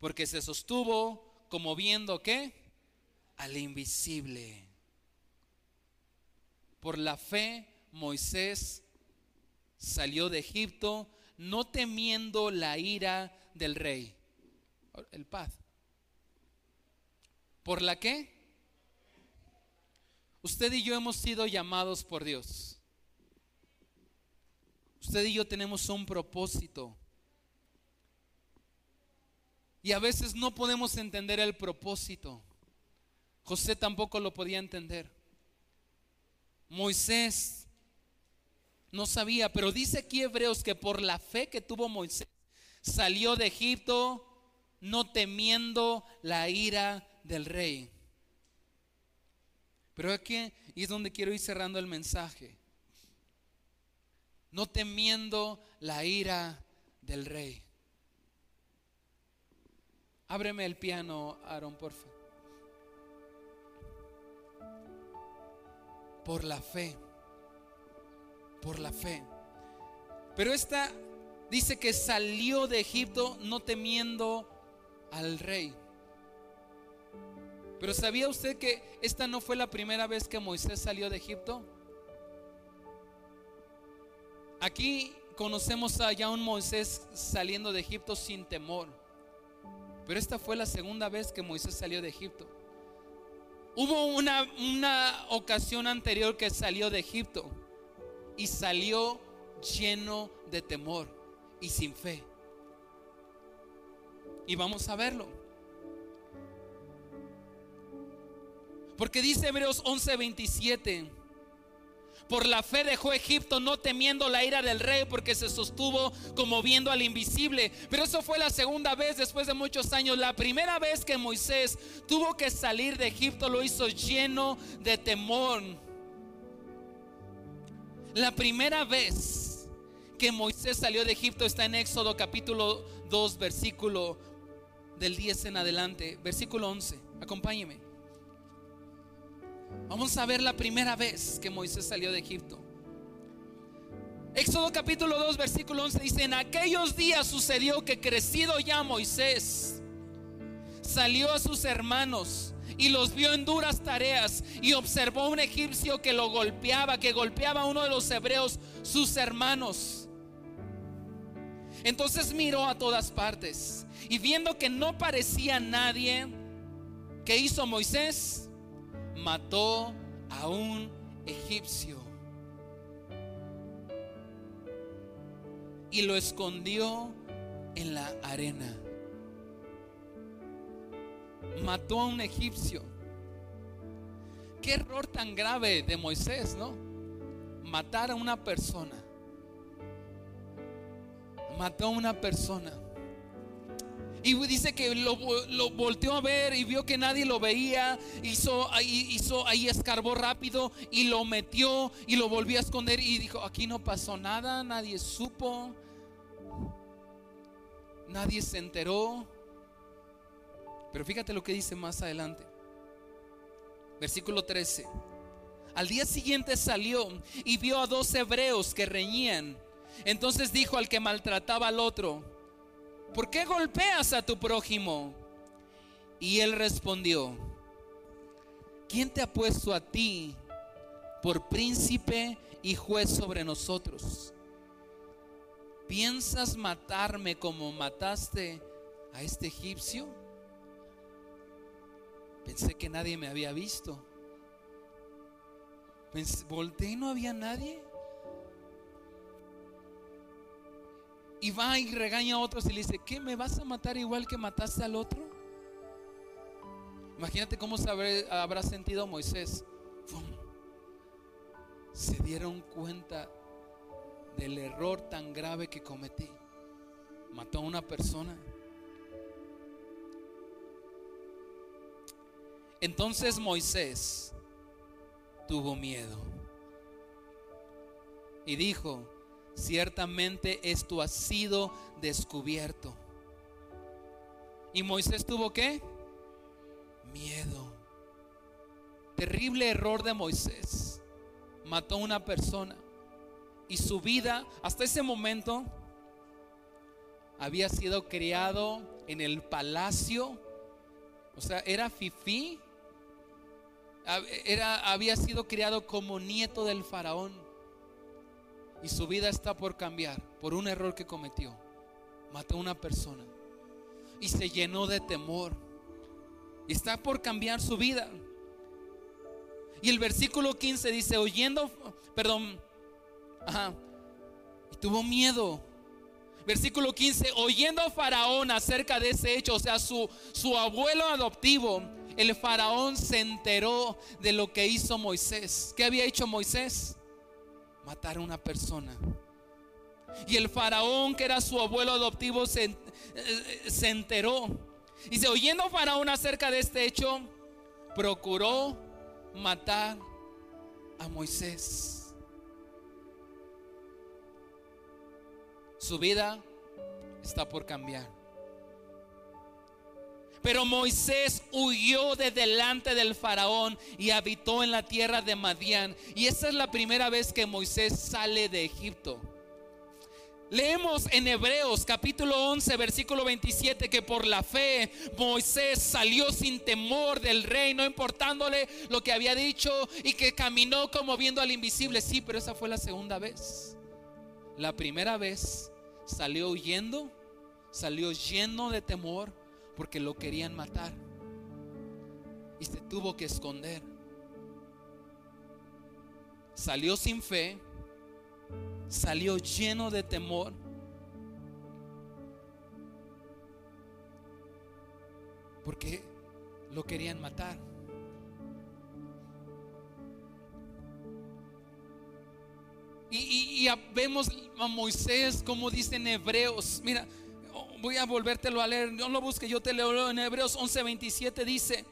porque se sostuvo como viendo que al invisible. Por la fe Moisés salió de Egipto, no temiendo la ira del rey. El paz. ¿Por la qué? Usted y yo hemos sido llamados por Dios. Usted y yo tenemos un propósito. Y a veces no podemos entender el propósito. José tampoco lo podía entender. Moisés no sabía, pero dice aquí Hebreos que por la fe que tuvo Moisés salió de Egipto no temiendo la ira del rey. Pero aquí y es donde quiero ir cerrando el mensaje. No temiendo la ira del rey. Ábreme el piano, Aaron, por favor. Por la fe. Por la fe. Pero esta dice que salió de Egipto no temiendo al rey. Pero ¿sabía usted que esta no fue la primera vez que Moisés salió de Egipto? Aquí conocemos a ya un Moisés saliendo de Egipto sin temor. Pero esta fue la segunda vez que Moisés salió de Egipto. Hubo una, una ocasión anterior que salió de Egipto y salió lleno de temor y sin fe. Y vamos a verlo. Porque dice Hebreos 11:27, Por la fe dejó Egipto no temiendo la ira del rey porque se sostuvo como viendo al invisible. Pero eso fue la segunda vez después de muchos años. La primera vez que Moisés tuvo que salir de Egipto lo hizo lleno de temor. La primera vez que Moisés salió de Egipto está en Éxodo capítulo 2 versículo del 10 en adelante. Versículo 11. Acompáñeme. Vamos a ver la primera vez que Moisés salió de Egipto. Éxodo capítulo 2, versículo 11 dice, en aquellos días sucedió que crecido ya Moisés, salió a sus hermanos y los vio en duras tareas y observó un egipcio que lo golpeaba, que golpeaba a uno de los hebreos, sus hermanos. Entonces miró a todas partes y viendo que no parecía nadie, ¿qué hizo Moisés? mató a un egipcio y lo escondió en la arena. Mató a un egipcio. Qué error tan grave de Moisés, ¿no? Matar a una persona. Mató a una persona. Y dice que lo, volteó a ver y vio que nadie lo veía. Hizo, ahí, escarbó rápido y lo metió y lo volvió a esconder. Y dijo: Aquí no pasó nada, nadie supo, nadie se enteró. Pero fíjate lo que dice más adelante. Versículo 13. Al día siguiente salió y vio a dos hebreos que reñían. Entonces dijo al que maltrataba al otro, ¿por qué golpeas a tu prójimo? Y él respondió, ¿quién te ha puesto a ti por príncipe y juez sobre nosotros? ¿Piensas matarme como mataste a este egipcio? Pensé que nadie me había visto. volteé y no había nadie. Y va y regaña a otros y le dice, ¿qué me vas a matar igual que mataste al otro? Imagínate cómo se habrá, sentido Moisés. Se dieron cuenta del error tan grave que cometí. Mató a una persona. Entonces Moisés tuvo miedo y dijo, ciertamente esto ha sido descubierto. ¿Y Moisés tuvo qué? Miedo. Terrible error de Moisés. Mató a una persona. Y su vida, hasta ese momento, había sido criado en el palacio. O sea, era fifí. Era, había sido criado como nieto del faraón y su vida está por cambiar por un error que cometió. Mató a una persona y se llenó de temor. Está por cambiar su vida. Y el versículo 15 dice, oyendo, perdón, ajá, y tuvo miedo. Versículo 15, oyendo a Faraón acerca de ese hecho, o sea, su, su abuelo adoptivo, el Faraón se enteró de lo que hizo Moisés. ¿Qué había hecho Moisés? matar a una persona. Y el faraón, que era su abuelo adoptivo, se, eh, se enteró. Y se oyendo faraón acerca de este hecho, procuró matar a Moisés. Su vida está por cambiar. Pero Moisés huyó de delante del faraón y habitó en la tierra de Madián. Y esa es la primera vez que Moisés sale de Egipto. Leemos en Hebreos capítulo 11 versículo 27 que por la fe Moisés salió sin temor del rey, no importándole lo que había dicho y que caminó como viendo al invisible. Sí, pero esa fue la segunda vez. La primera vez salió huyendo, salió lleno de temor porque lo querían matar. Y se tuvo que esconder. Salió sin fe, salió lleno de temor. Porque lo querían matar. y vemos a Moisés como dice en Hebreos. Mira, voy a volvértelo a leer. No lo busque, yo te leo en Hebreos 11:27 dice.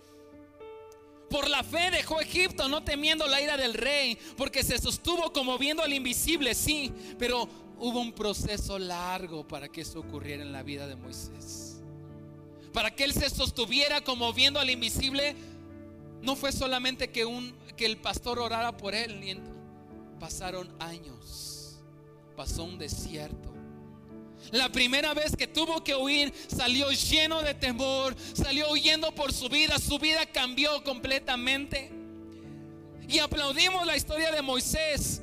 Por la fe dejó Egipto, no temiendo la ira del rey, porque se sostuvo como viendo al invisible, sí, pero hubo un proceso largo para que eso ocurriera en la vida de Moisés. Para que él se sostuviera como viendo al invisible, no fue solamente que, un, que el pastor orara por él, pasaron años, pasó un desierto. La primera vez que tuvo que huir, salió lleno de temor, salió huyendo por su vida, su vida cambió completamente. Y aplaudimos la historia de Moisés,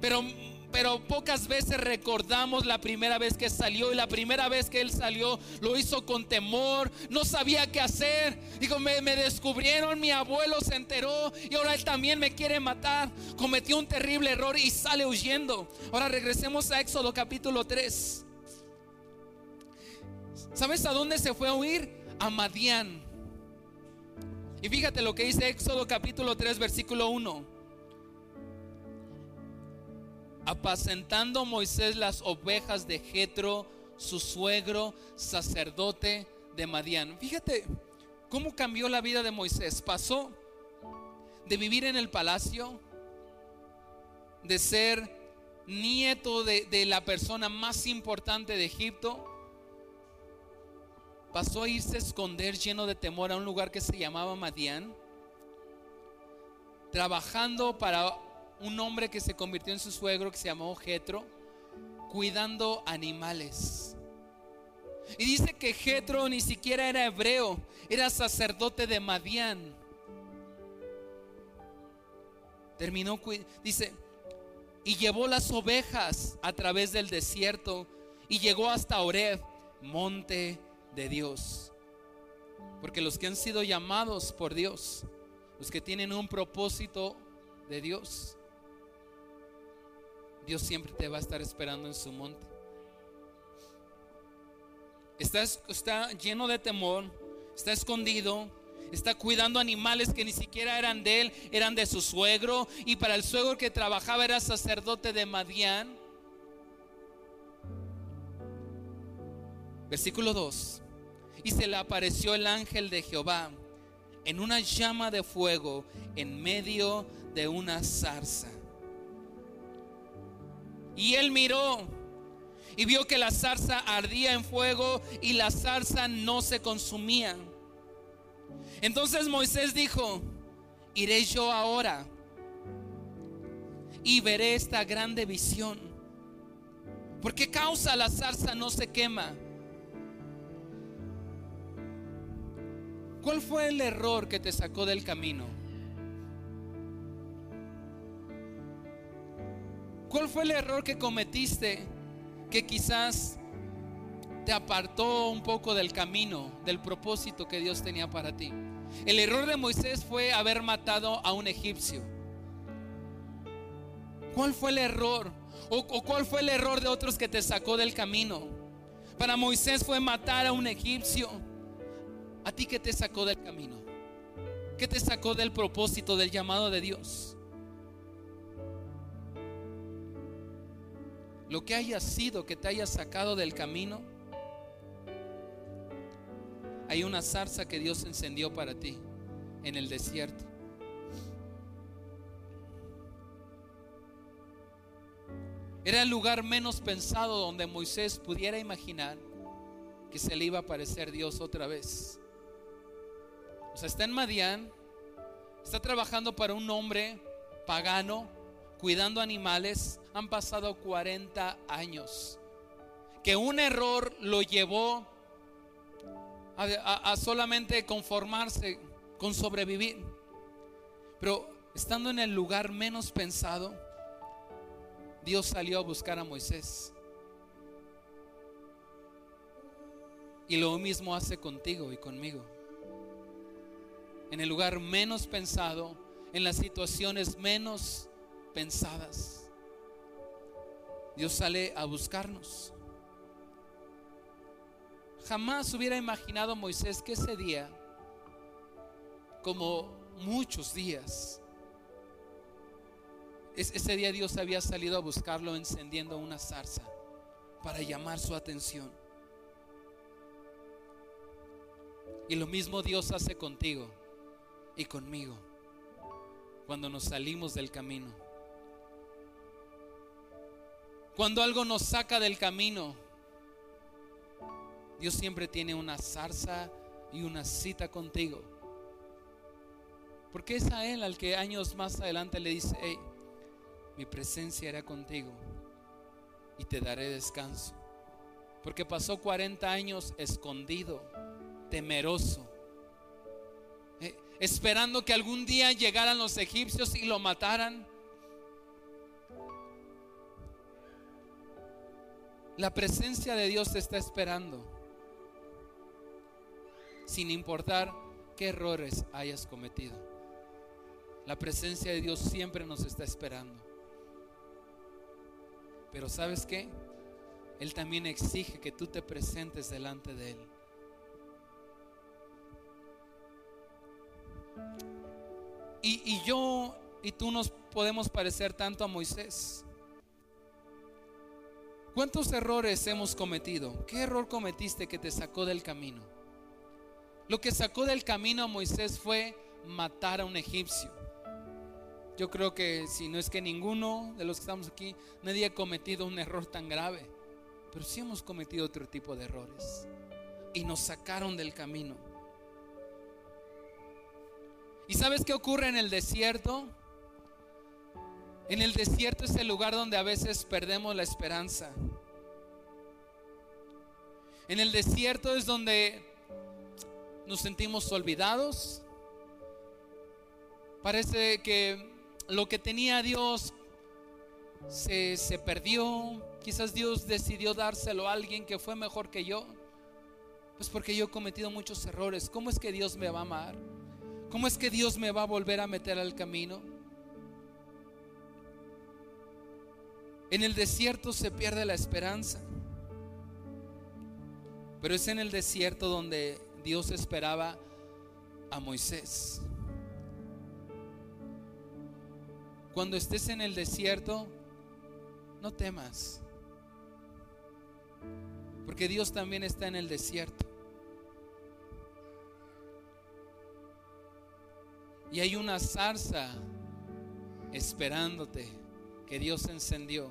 pero pero pocas veces recordamos la primera vez que salió y la primera vez que él salió lo hizo con temor, no sabía qué hacer. Dijo, me, me, descubrieron, mi abuelo se enteró y ahora él también me quiere matar. Cometió un terrible error y sale huyendo. Ahora regresemos a Éxodo capítulo 3. ¿Sabes a dónde se fue a huir? A Madián. Y fíjate lo que dice Éxodo capítulo 3 versículo 1 apacentando Moisés las ovejas de Jetro, su suegro, sacerdote de Madián. Fíjate cómo cambió la vida de Moisés. Pasó de vivir en el palacio, de ser nieto de, de la persona más importante de Egipto, pasó a irse a esconder lleno de temor a un lugar que se llamaba Madián, trabajando para un hombre que se convirtió en su suegro que se llamó Jetro, cuidando animales. Y dice que Jetro ni siquiera era hebreo, era sacerdote de Madián. Terminó, dice, y llevó las ovejas a través del desierto y llegó hasta Oreb, monte de Dios. Porque los que han sido llamados por Dios, los que tienen un propósito de Dios, Dios siempre te va a estar esperando en su monte. Está, está lleno de temor, está escondido, está cuidando animales que ni siquiera eran de él, eran de su suegro. Y para el suegro que trabajaba era sacerdote de Madián. Versículo 2. Y se le apareció el ángel de Jehová en una llama de fuego en medio de una zarza. Y él miró y vio que la zarza ardía en fuego y la zarza no se consumía. Entonces Moisés dijo, iré yo ahora y veré esta grande visión. ¿Por qué causa la zarza no se quema? ¿Cuál fue el error que te sacó del camino? ¿Cuál fue el error que cometiste que quizás te apartó un poco del camino, del propósito que Dios tenía para ti? El error de Moisés fue haber matado a un egipcio. ¿Cuál fue el error? ¿O, cuál fue el error de otros que te sacó del camino? Para Moisés fue matar a un egipcio. ¿A ti qué te sacó del camino? ¿Qué te sacó del propósito, del llamado de Dios? lo que haya sido que te haya sacado del camino, hay una zarza que Dios encendió para ti en el desierto. Era el lugar menos pensado donde Moisés pudiera imaginar que se le iba a aparecer Dios otra vez. O sea, está en Madián, está trabajando para un hombre pagano, cuidando animales, han pasado 40 años. Que un error lo llevó a, solamente conformarse con sobrevivir. Pero estando en el lugar menos pensado, Dios salió a buscar a Moisés. Y lo mismo hace contigo y conmigo. En el lugar menos pensado, en las situaciones menos pensadas. Dios sale a buscarnos. Jamás hubiera imaginado Moisés que ese día, como muchos días, ese día Dios había salido a buscarlo encendiendo una zarza para llamar su atención. Y lo mismo Dios hace contigo y conmigo cuando nos salimos del camino. Cuando algo nos saca del camino, Dios siempre tiene una zarza y una cita contigo. Porque es a Él al que años más adelante le dice, hey, mi presencia era contigo y te daré descanso. Porque pasó 40 años escondido, temeroso, esperando que algún día llegaran los egipcios y lo mataran. La presencia de Dios te está esperando, sin importar qué errores hayas cometido. La presencia de Dios siempre nos está esperando. Pero ¿sabes qué? Él también exige que tú te presentes delante de Él. Y, yo y tú nos podemos parecer tanto a Moisés. ¿Cuántos errores hemos cometido? ¿Qué error cometiste que te sacó del camino? Lo que sacó del camino a Moisés fue matar a un egipcio. Yo creo que si no es que ninguno de los que estamos aquí, nadie ha cometido un error tan grave. Pero sí hemos cometido otro tipo de errores. Y nos sacaron del camino. ¿Y sabes qué ocurre en el desierto? En el desierto es el lugar donde a veces perdemos la esperanza. En el desierto es donde nos sentimos olvidados. Parece que lo que tenía Dios se, se perdió. Quizás Dios decidió dárselo a alguien que fue mejor que yo. Pues porque yo he cometido muchos errores. ¿Cómo es que Dios me va a amar? ¿Cómo es que Dios me va a volver a meter al camino? En el desierto se pierde la esperanza. Pero es en el desierto donde Dios esperaba a Moisés. Cuando estés en el desierto, no temas. Porque Dios también está en el desierto. Y hay una zarza esperándote que Dios encendió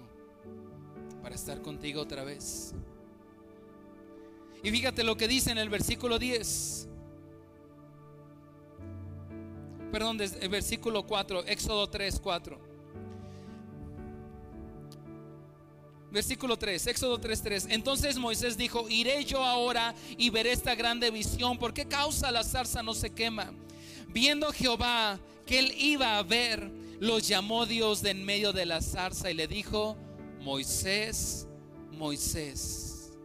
para estar contigo otra vez. Y fíjate lo que dice en el versículo 10. Perdón, el versículo 4, Éxodo 3, 4. Versículo 3, Éxodo 3, 3. Entonces Moisés dijo, iré yo ahora y veré esta grande visión. ¿Por qué causa la zarza no se quema? Viendo Jehová que él iba a ver, los llamó Dios de en medio de la zarza y le dijo, Moisés, Moisés.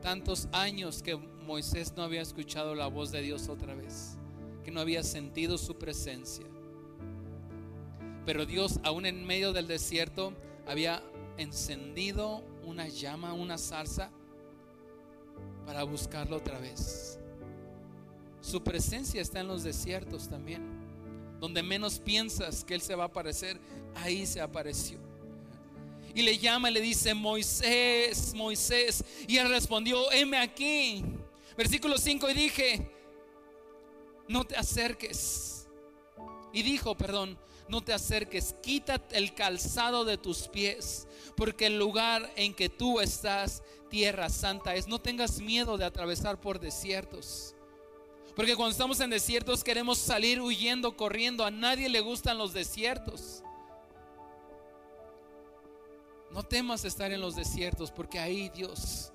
Tantos años que Moisés no había escuchado la voz de Dios otra vez, que no había sentido su presencia. Pero Dios, aún en medio del desierto, había encendido una llama, una zarza, para buscarlo otra vez. Su presencia está en los desiertos también. Donde menos piensas que Él se va a aparecer, ahí se apareció. Y le llama y le dice, Moisés, Moisés. Y él respondió, heme aquí. Versículo 5 y dije, no te acerques. Y dijo, perdón, no te acerques, quítate el calzado de tus pies, porque el lugar en que tú estás, tierra santa es. No tengas miedo de atravesar por desiertos. Porque cuando estamos en desiertos queremos salir huyendo, corriendo. A nadie le gustan los desiertos. No temas estar en los desiertos porque ahí Dios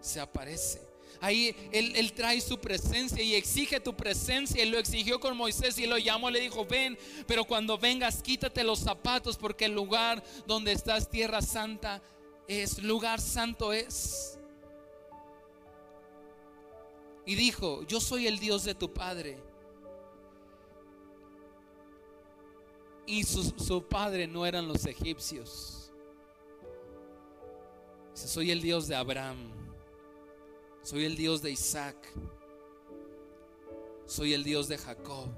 se aparece. Ahí él, trae su presencia y exige tu presencia. Y lo exigió con Moisés y lo llamó. Le dijo: Ven, pero cuando vengas, quítate los zapatos, porque el lugar donde estás, tierra santa, es lugar santo es. Y dijo, yo soy el Dios de tu padre. Y su, padre no eran los egipcios. soy el Dios de Abraham. Soy el Dios de Isaac. Soy el Dios de Jacob.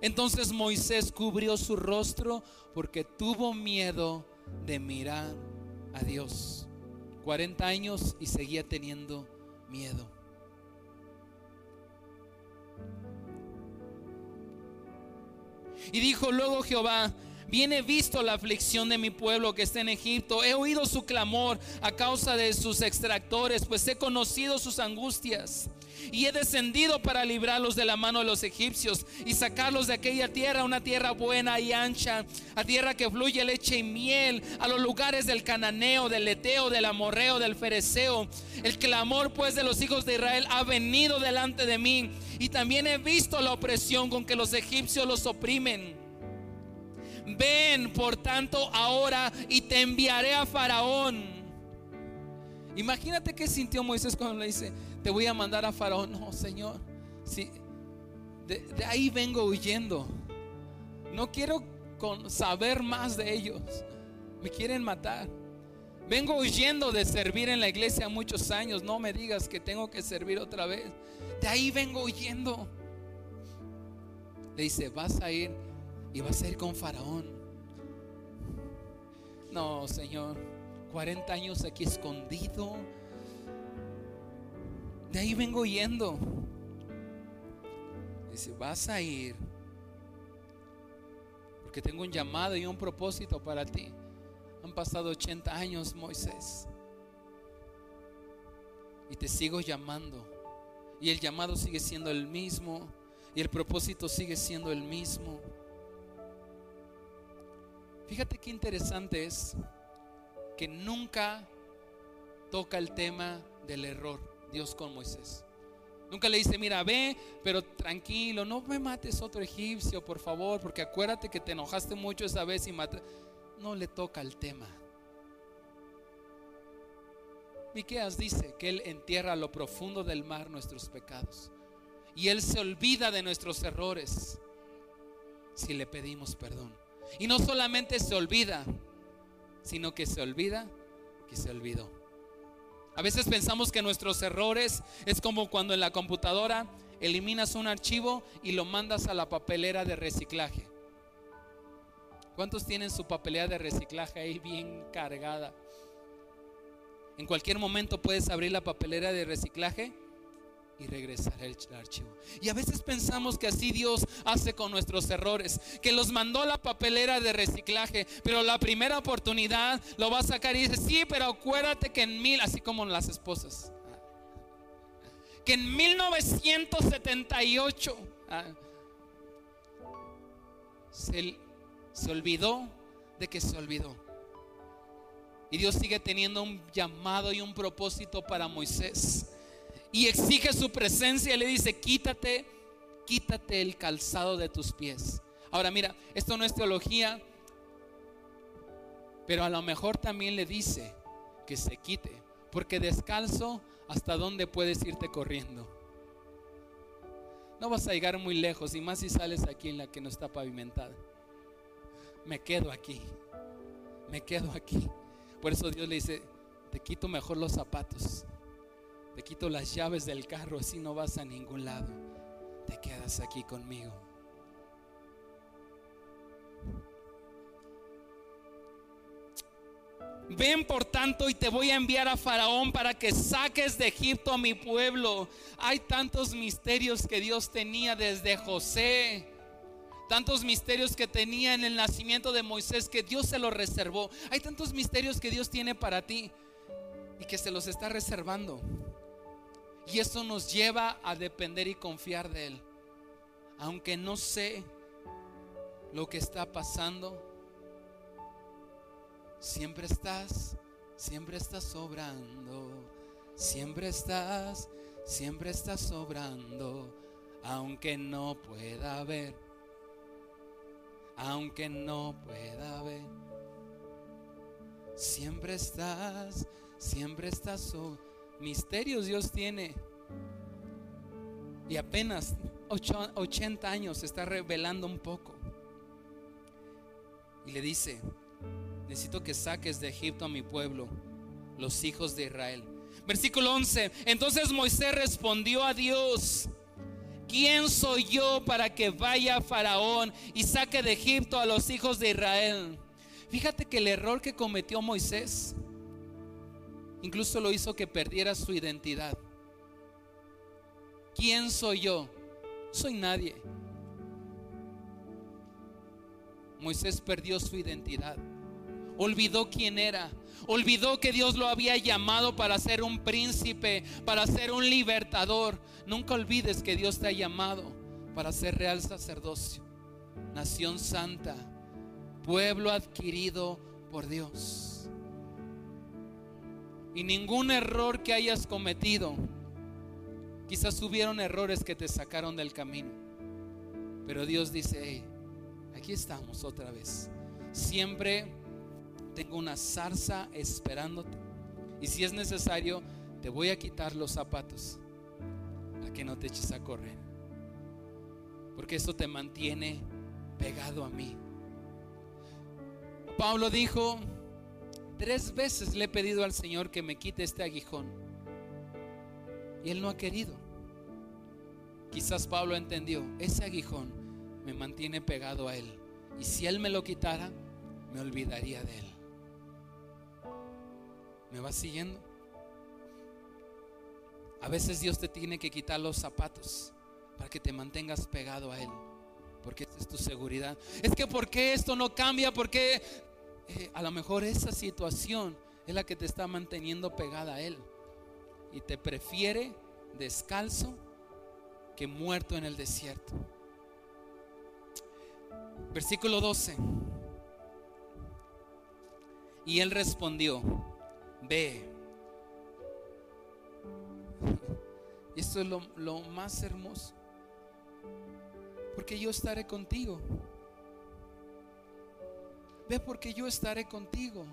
Entonces Moisés cubrió su rostro porque tuvo miedo de mirar a Dios. 40 años y seguía teniendo miedo. Y dijo luego Jehová, Viene visto la aflicción de mi pueblo que está en Egipto. He oído su clamor a causa de sus extractores, pues he conocido sus angustias. Y he descendido para librarlos de la mano de los egipcios y sacarlos de aquella tierra, una tierra buena y ancha, a tierra que fluye leche y miel, a los lugares del cananeo, del leteo, del amorreo, del fereceo. El clamor pues de los hijos de Israel ha venido delante de mí. Y también he visto la opresión con que los egipcios los oprimen. Ven, por tanto, ahora y te enviaré a Faraón. Imagínate qué sintió Moisés cuando le dice, te voy a mandar a Faraón. No, Señor, sí, de, ahí vengo huyendo. No quiero saber más de ellos. Me quieren matar. Vengo huyendo de servir en la iglesia muchos años. No me digas que tengo que servir otra vez. De ahí vengo huyendo. Le dice, vas a ir y vas a ir con Faraón. No, Señor, 40 años aquí escondido. De ahí vengo yendo. Dice, vas a ir. Porque tengo un llamado y un propósito para ti. Han pasado 80 años, Moisés. Y te sigo llamando. Y el llamado sigue siendo el mismo. Y el propósito sigue siendo el mismo. Fíjate qué interesante es que nunca toca el tema del error Dios con Moisés. Nunca le dice, mira, ve, pero tranquilo, no me mates otro egipcio, por favor, porque acuérdate que te enojaste mucho esa vez y mataste. No le toca el tema. Miqueas dice que Él entierra a lo profundo del mar nuestros pecados. Y Él se olvida de nuestros errores si le pedimos perdón. Y no solamente se olvida, sino que se olvida que se olvidó. A veces pensamos que nuestros errores es como cuando en la computadora eliminas un archivo y lo mandas a la papelera de reciclaje. ¿Cuántos tienen su papelera de reciclaje ahí bien cargada? En cualquier momento puedes abrir la papelera de reciclaje y regresar el archivo. Y a veces pensamos que así Dios hace con nuestros errores, que los mandó a la papelera de reciclaje, pero la primera oportunidad lo va a sacar y dice, sí, pero acuérdate que en mil, así como las esposas, que en 1978 ah, se, se olvidó de que se olvidó. Y Dios sigue teniendo un llamado y un propósito para Moisés y exige su presencia y le dice, quítate, quítate el calzado de tus pies. Ahora mira, esto no es teología, pero a lo mejor también le dice que se quite, porque descalzo, ¿hasta dónde puedes irte corriendo? No vas a llegar muy lejos, y más si sales aquí en la que no está pavimentada. Me quedo aquí, me quedo aquí. Por eso Dios le dice, te quito mejor los zapatos te quito las llaves del carro, así no vas a ningún lado. Te quedas aquí conmigo. Ven por tanto y te voy a enviar a Faraón para que saques de Egipto a mi pueblo. Hay tantos misterios que Dios tenía desde José. Tantos misterios que tenía en el nacimiento de Moisés que Dios se los reservó. Hay tantos misterios que Dios tiene para ti y que se los está reservando. Y eso nos lleva a depender y confiar de Él. Aunque no sé lo que está pasando, siempre estás, siempre estás sobrando, siempre estás, siempre estás sobrando, aunque no pueda ver, aunque no pueda ver, siempre estás, siempre estás sobrando misterios Dios tiene. Y apenas 80 años se está revelando un poco. Y le dice, necesito que saques de Egipto a mi pueblo, los hijos de Israel. Versículo 11, entonces Moisés respondió a Dios, ¿quién soy yo para que vaya Faraón y saque de Egipto a los hijos de Israel? Fíjate que el error que cometió Moisés incluso lo hizo que perdiera su identidad. ¿Quién soy yo? Soy nadie. Moisés perdió su identidad. Olvidó quién era. Olvidó que Dios lo había llamado para ser un príncipe, para ser un libertador. Nunca olvides que Dios te ha llamado para ser real sacerdocio, nación santa, pueblo adquirido por Dios. Y ningún error que hayas cometido, quizás hubieron errores que te sacaron del camino. Pero Dios dice, aquí estamos otra vez. Siempre tengo una zarza esperándote. Y si es necesario, te voy a quitar los zapatos a que no te eches a correr. Porque eso te mantiene pegado a mí. Pablo dijo, tres veces le he pedido al Señor que me quite este aguijón. Y él no ha querido. Quizás Pablo entendió, ese aguijón me mantiene pegado a él. Y si él me lo quitara, me olvidaría de él. ¿Me vas siguiendo? A veces Dios te tiene que quitar los zapatos para que te mantengas pegado a Él. Porque esta es tu seguridad. Es que ¿por qué esto no cambia? Porque eh, a lo mejor esa situación es la que te está manteniendo pegada a Él. Y te prefiere descalzo que muerto en el desierto. Versículo 12. Y él respondió, ve. Esto es lo, lo más hermoso. Porque yo estaré contigo. Ve porque yo estaré contigo.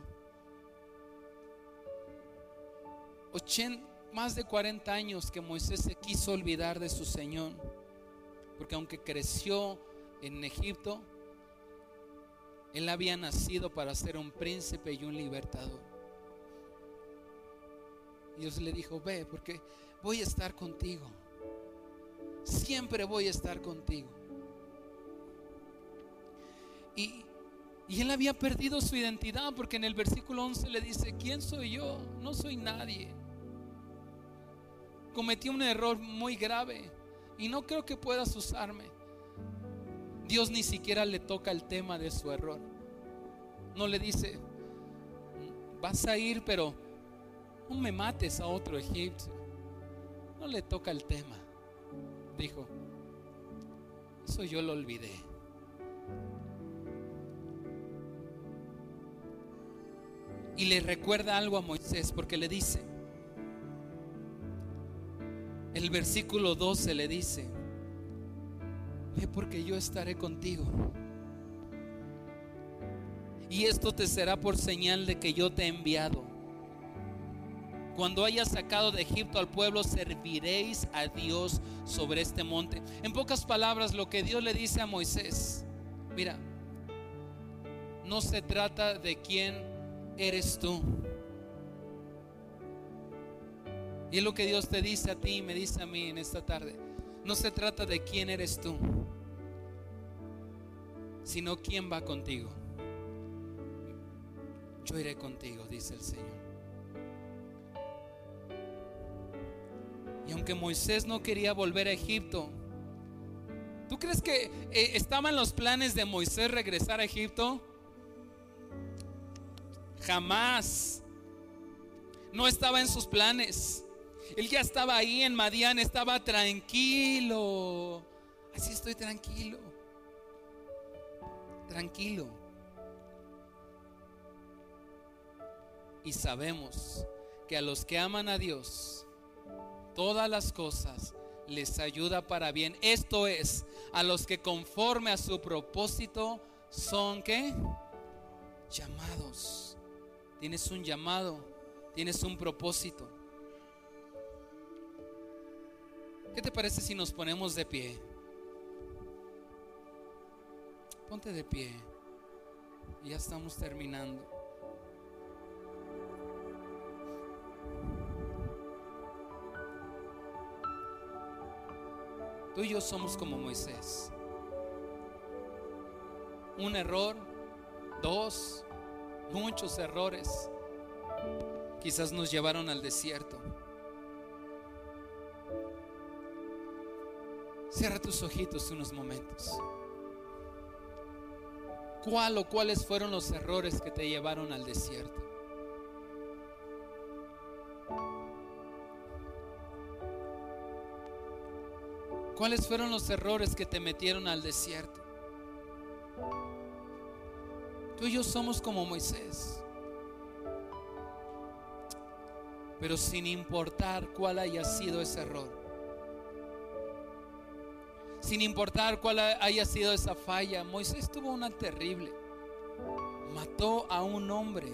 más de 40 años que Moisés se quiso olvidar de su Señor. Porque aunque creció en Egipto, él había nacido para ser un príncipe y un libertador. Dios le dijo, ve, porque voy a estar contigo. Siempre voy a estar contigo. Y, y él había perdido su identidad porque en el versículo 11 le dice, ¿quién soy yo? No soy nadie. Cometí un error muy grave y no creo que puedas usarme. Dios ni siquiera le toca el tema de su error. No le dice, vas a ir, pero no me mates a otro egipcio. No le toca el tema. Dijo, eso yo lo olvidé. Y le recuerda algo a Moisés porque le dice, el versículo 12 le dice, ve porque yo estaré contigo. Y esto te será por señal de que yo te he enviado. Cuando hayas sacado de Egipto al pueblo, serviréis a Dios sobre este monte. En pocas palabras, lo que Dios le dice a Moisés, mira, no se trata de quién eres tú. Y es lo que Dios te dice a ti y me dice a mí en esta tarde. No se trata de quién eres tú, sino quién va contigo. Yo iré contigo, dice el Señor. Y aunque Moisés no quería volver a Egipto, ¿tú crees que eh, estaban los planes de Moisés regresar a Egipto? Jamás. No estaba en sus planes. Él ya estaba ahí en Madián, estaba tranquilo. Así estoy tranquilo. Tranquilo. Y sabemos que a los que aman a Dios, todas las cosas les ayuda para bien. Esto es, a los que conforme a su propósito son que llamados. Tienes un llamado, tienes un propósito. ¿Qué te parece si nos ponemos de pie? Ponte de pie. Ya estamos terminando. Tú y yo somos como Moisés. Un error, dos, muchos errores, quizás nos llevaron al desierto. Cierra tus ojitos unos momentos. ¿Cuál o cuáles fueron los errores que te llevaron al desierto? ¿Cuáles fueron los errores que te metieron al desierto? Tú y yo somos como Moisés. Pero sin importar cuál haya sido ese error. Sin importar cuál haya sido esa falla. Moisés tuvo una terrible. Mató a un hombre.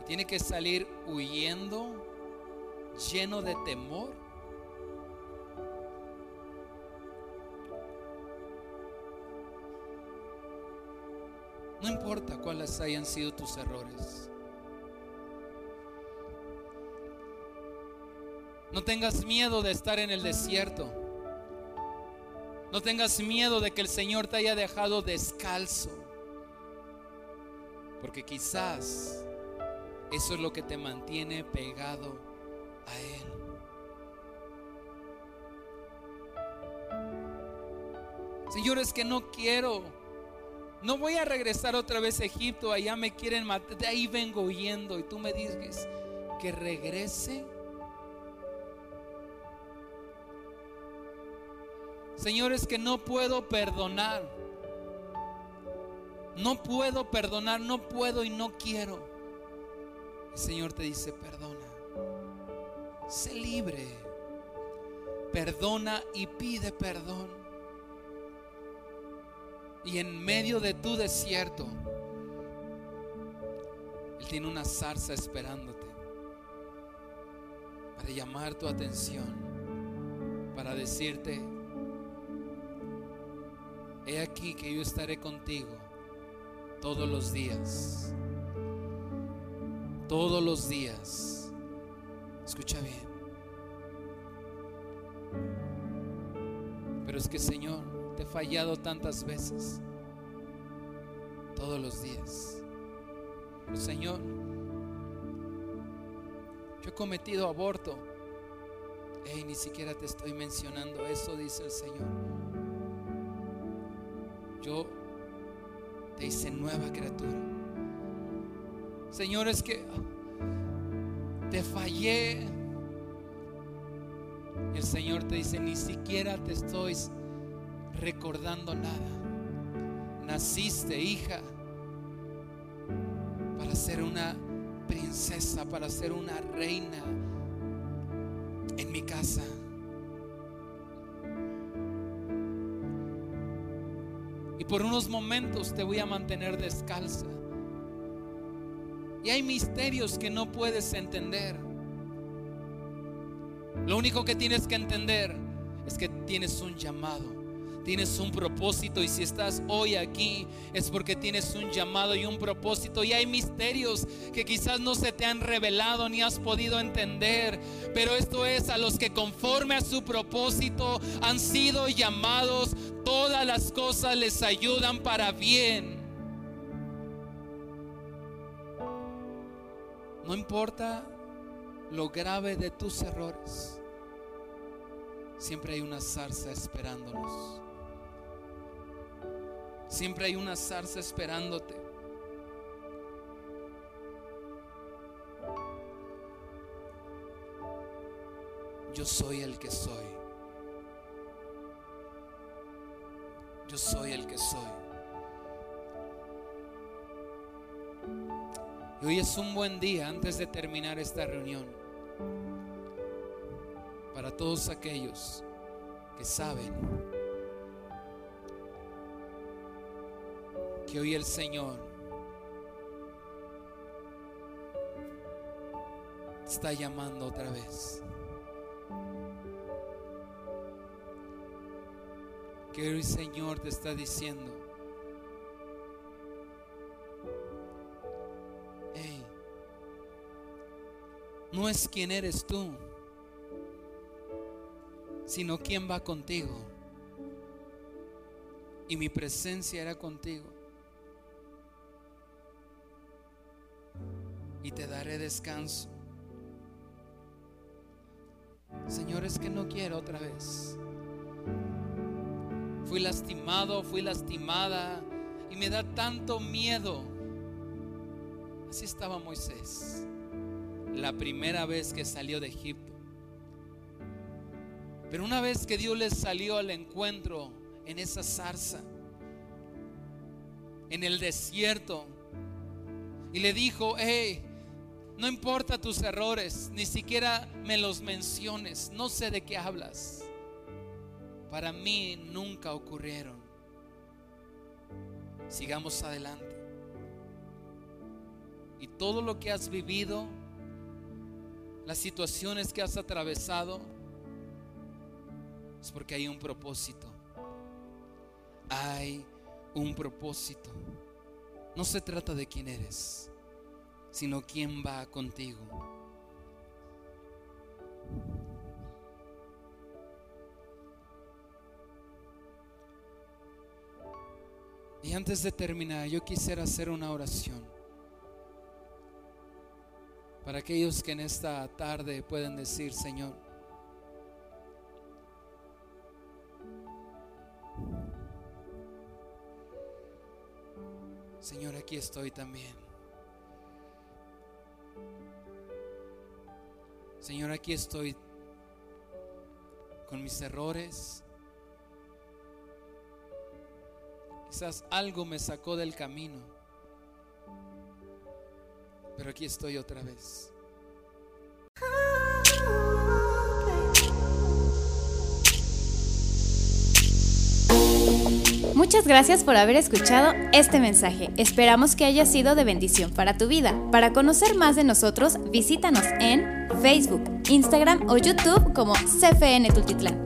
Y tiene que salir huyendo, lleno de temor No importa cuáles hayan sido tus errores. No tengas miedo de estar en el desierto. No tengas miedo de que el Señor te haya dejado descalzo. Porque quizás eso es lo que te mantiene pegado a Él. Señor, es que no quiero no voy a regresar otra vez a Egipto, allá me quieren matar, de ahí vengo huyendo y tú me dices que regrese. Señor, es que no puedo perdonar. No puedo perdonar, no puedo y no quiero. El Señor te dice, perdona. Sé libre. Perdona y pide perdón. Y en medio de tu desierto, Él tiene una zarza esperándote para llamar tu atención, para decirte, he aquí que yo estaré contigo todos los días, todos los días. Escucha bien. Pero es que Señor, te he fallado tantas veces, todos los días. Pero Señor, yo he cometido aborto. Hey, ni siquiera te estoy mencionando eso, dice el Señor. Yo te hice nueva criatura. Señor, es que te fallé. Y el Señor te dice, ni siquiera te estoy recordando nada. Naciste, hija, para ser una princesa, para ser una reina en mi casa. Y por unos momentos te voy a mantener descalza. Y hay misterios que no puedes entender. Lo único que tienes que entender es que tienes un llamado tienes un propósito y si estás hoy aquí es porque tienes un llamado y un propósito y hay misterios que quizás no se te han revelado ni has podido entender, pero esto es a los que conforme a su propósito han sido llamados, todas las cosas les ayudan para bien. No importa lo grave de tus errores, siempre hay una zarza esperándonos. Siempre hay una zarza esperándote. Yo soy el que soy. Yo soy el que soy. Y hoy es un buen día antes de terminar esta reunión para todos aquellos que saben que hoy el Señor está llamando otra vez. Que hoy el Señor te está diciendo, hey, no es quien eres tú, sino quién va contigo. Y mi presencia era contigo. Y te daré descanso. Señor, es que no quiero otra vez. Fui lastimado, fui lastimada y me da tanto miedo. Así estaba Moisés, la primera vez que salió de Egipto. Pero una vez que Dios le salió al encuentro en esa zarza, en el desierto, y le dijo, hey, no importa tus errores, ni siquiera me los menciones, no sé de qué hablas. Para mí nunca ocurrieron. Sigamos adelante. Y todo lo que has vivido, las situaciones que has atravesado, es porque hay un propósito. Hay un propósito. No se trata de quién eres sino quién va contigo. Y antes de terminar, yo quisiera hacer una oración para aquellos que en esta tarde pueden decir, Señor, Señor, aquí estoy también. Señor, aquí estoy con mis errores. Quizás algo me sacó del camino, pero aquí estoy otra vez. Muchas gracias por haber escuchado este mensaje. Esperamos que haya sido de bendición para tu vida. Para conocer más de nosotros, visítanos en Facebook, Instagram o YouTube como CFN Tultitlán.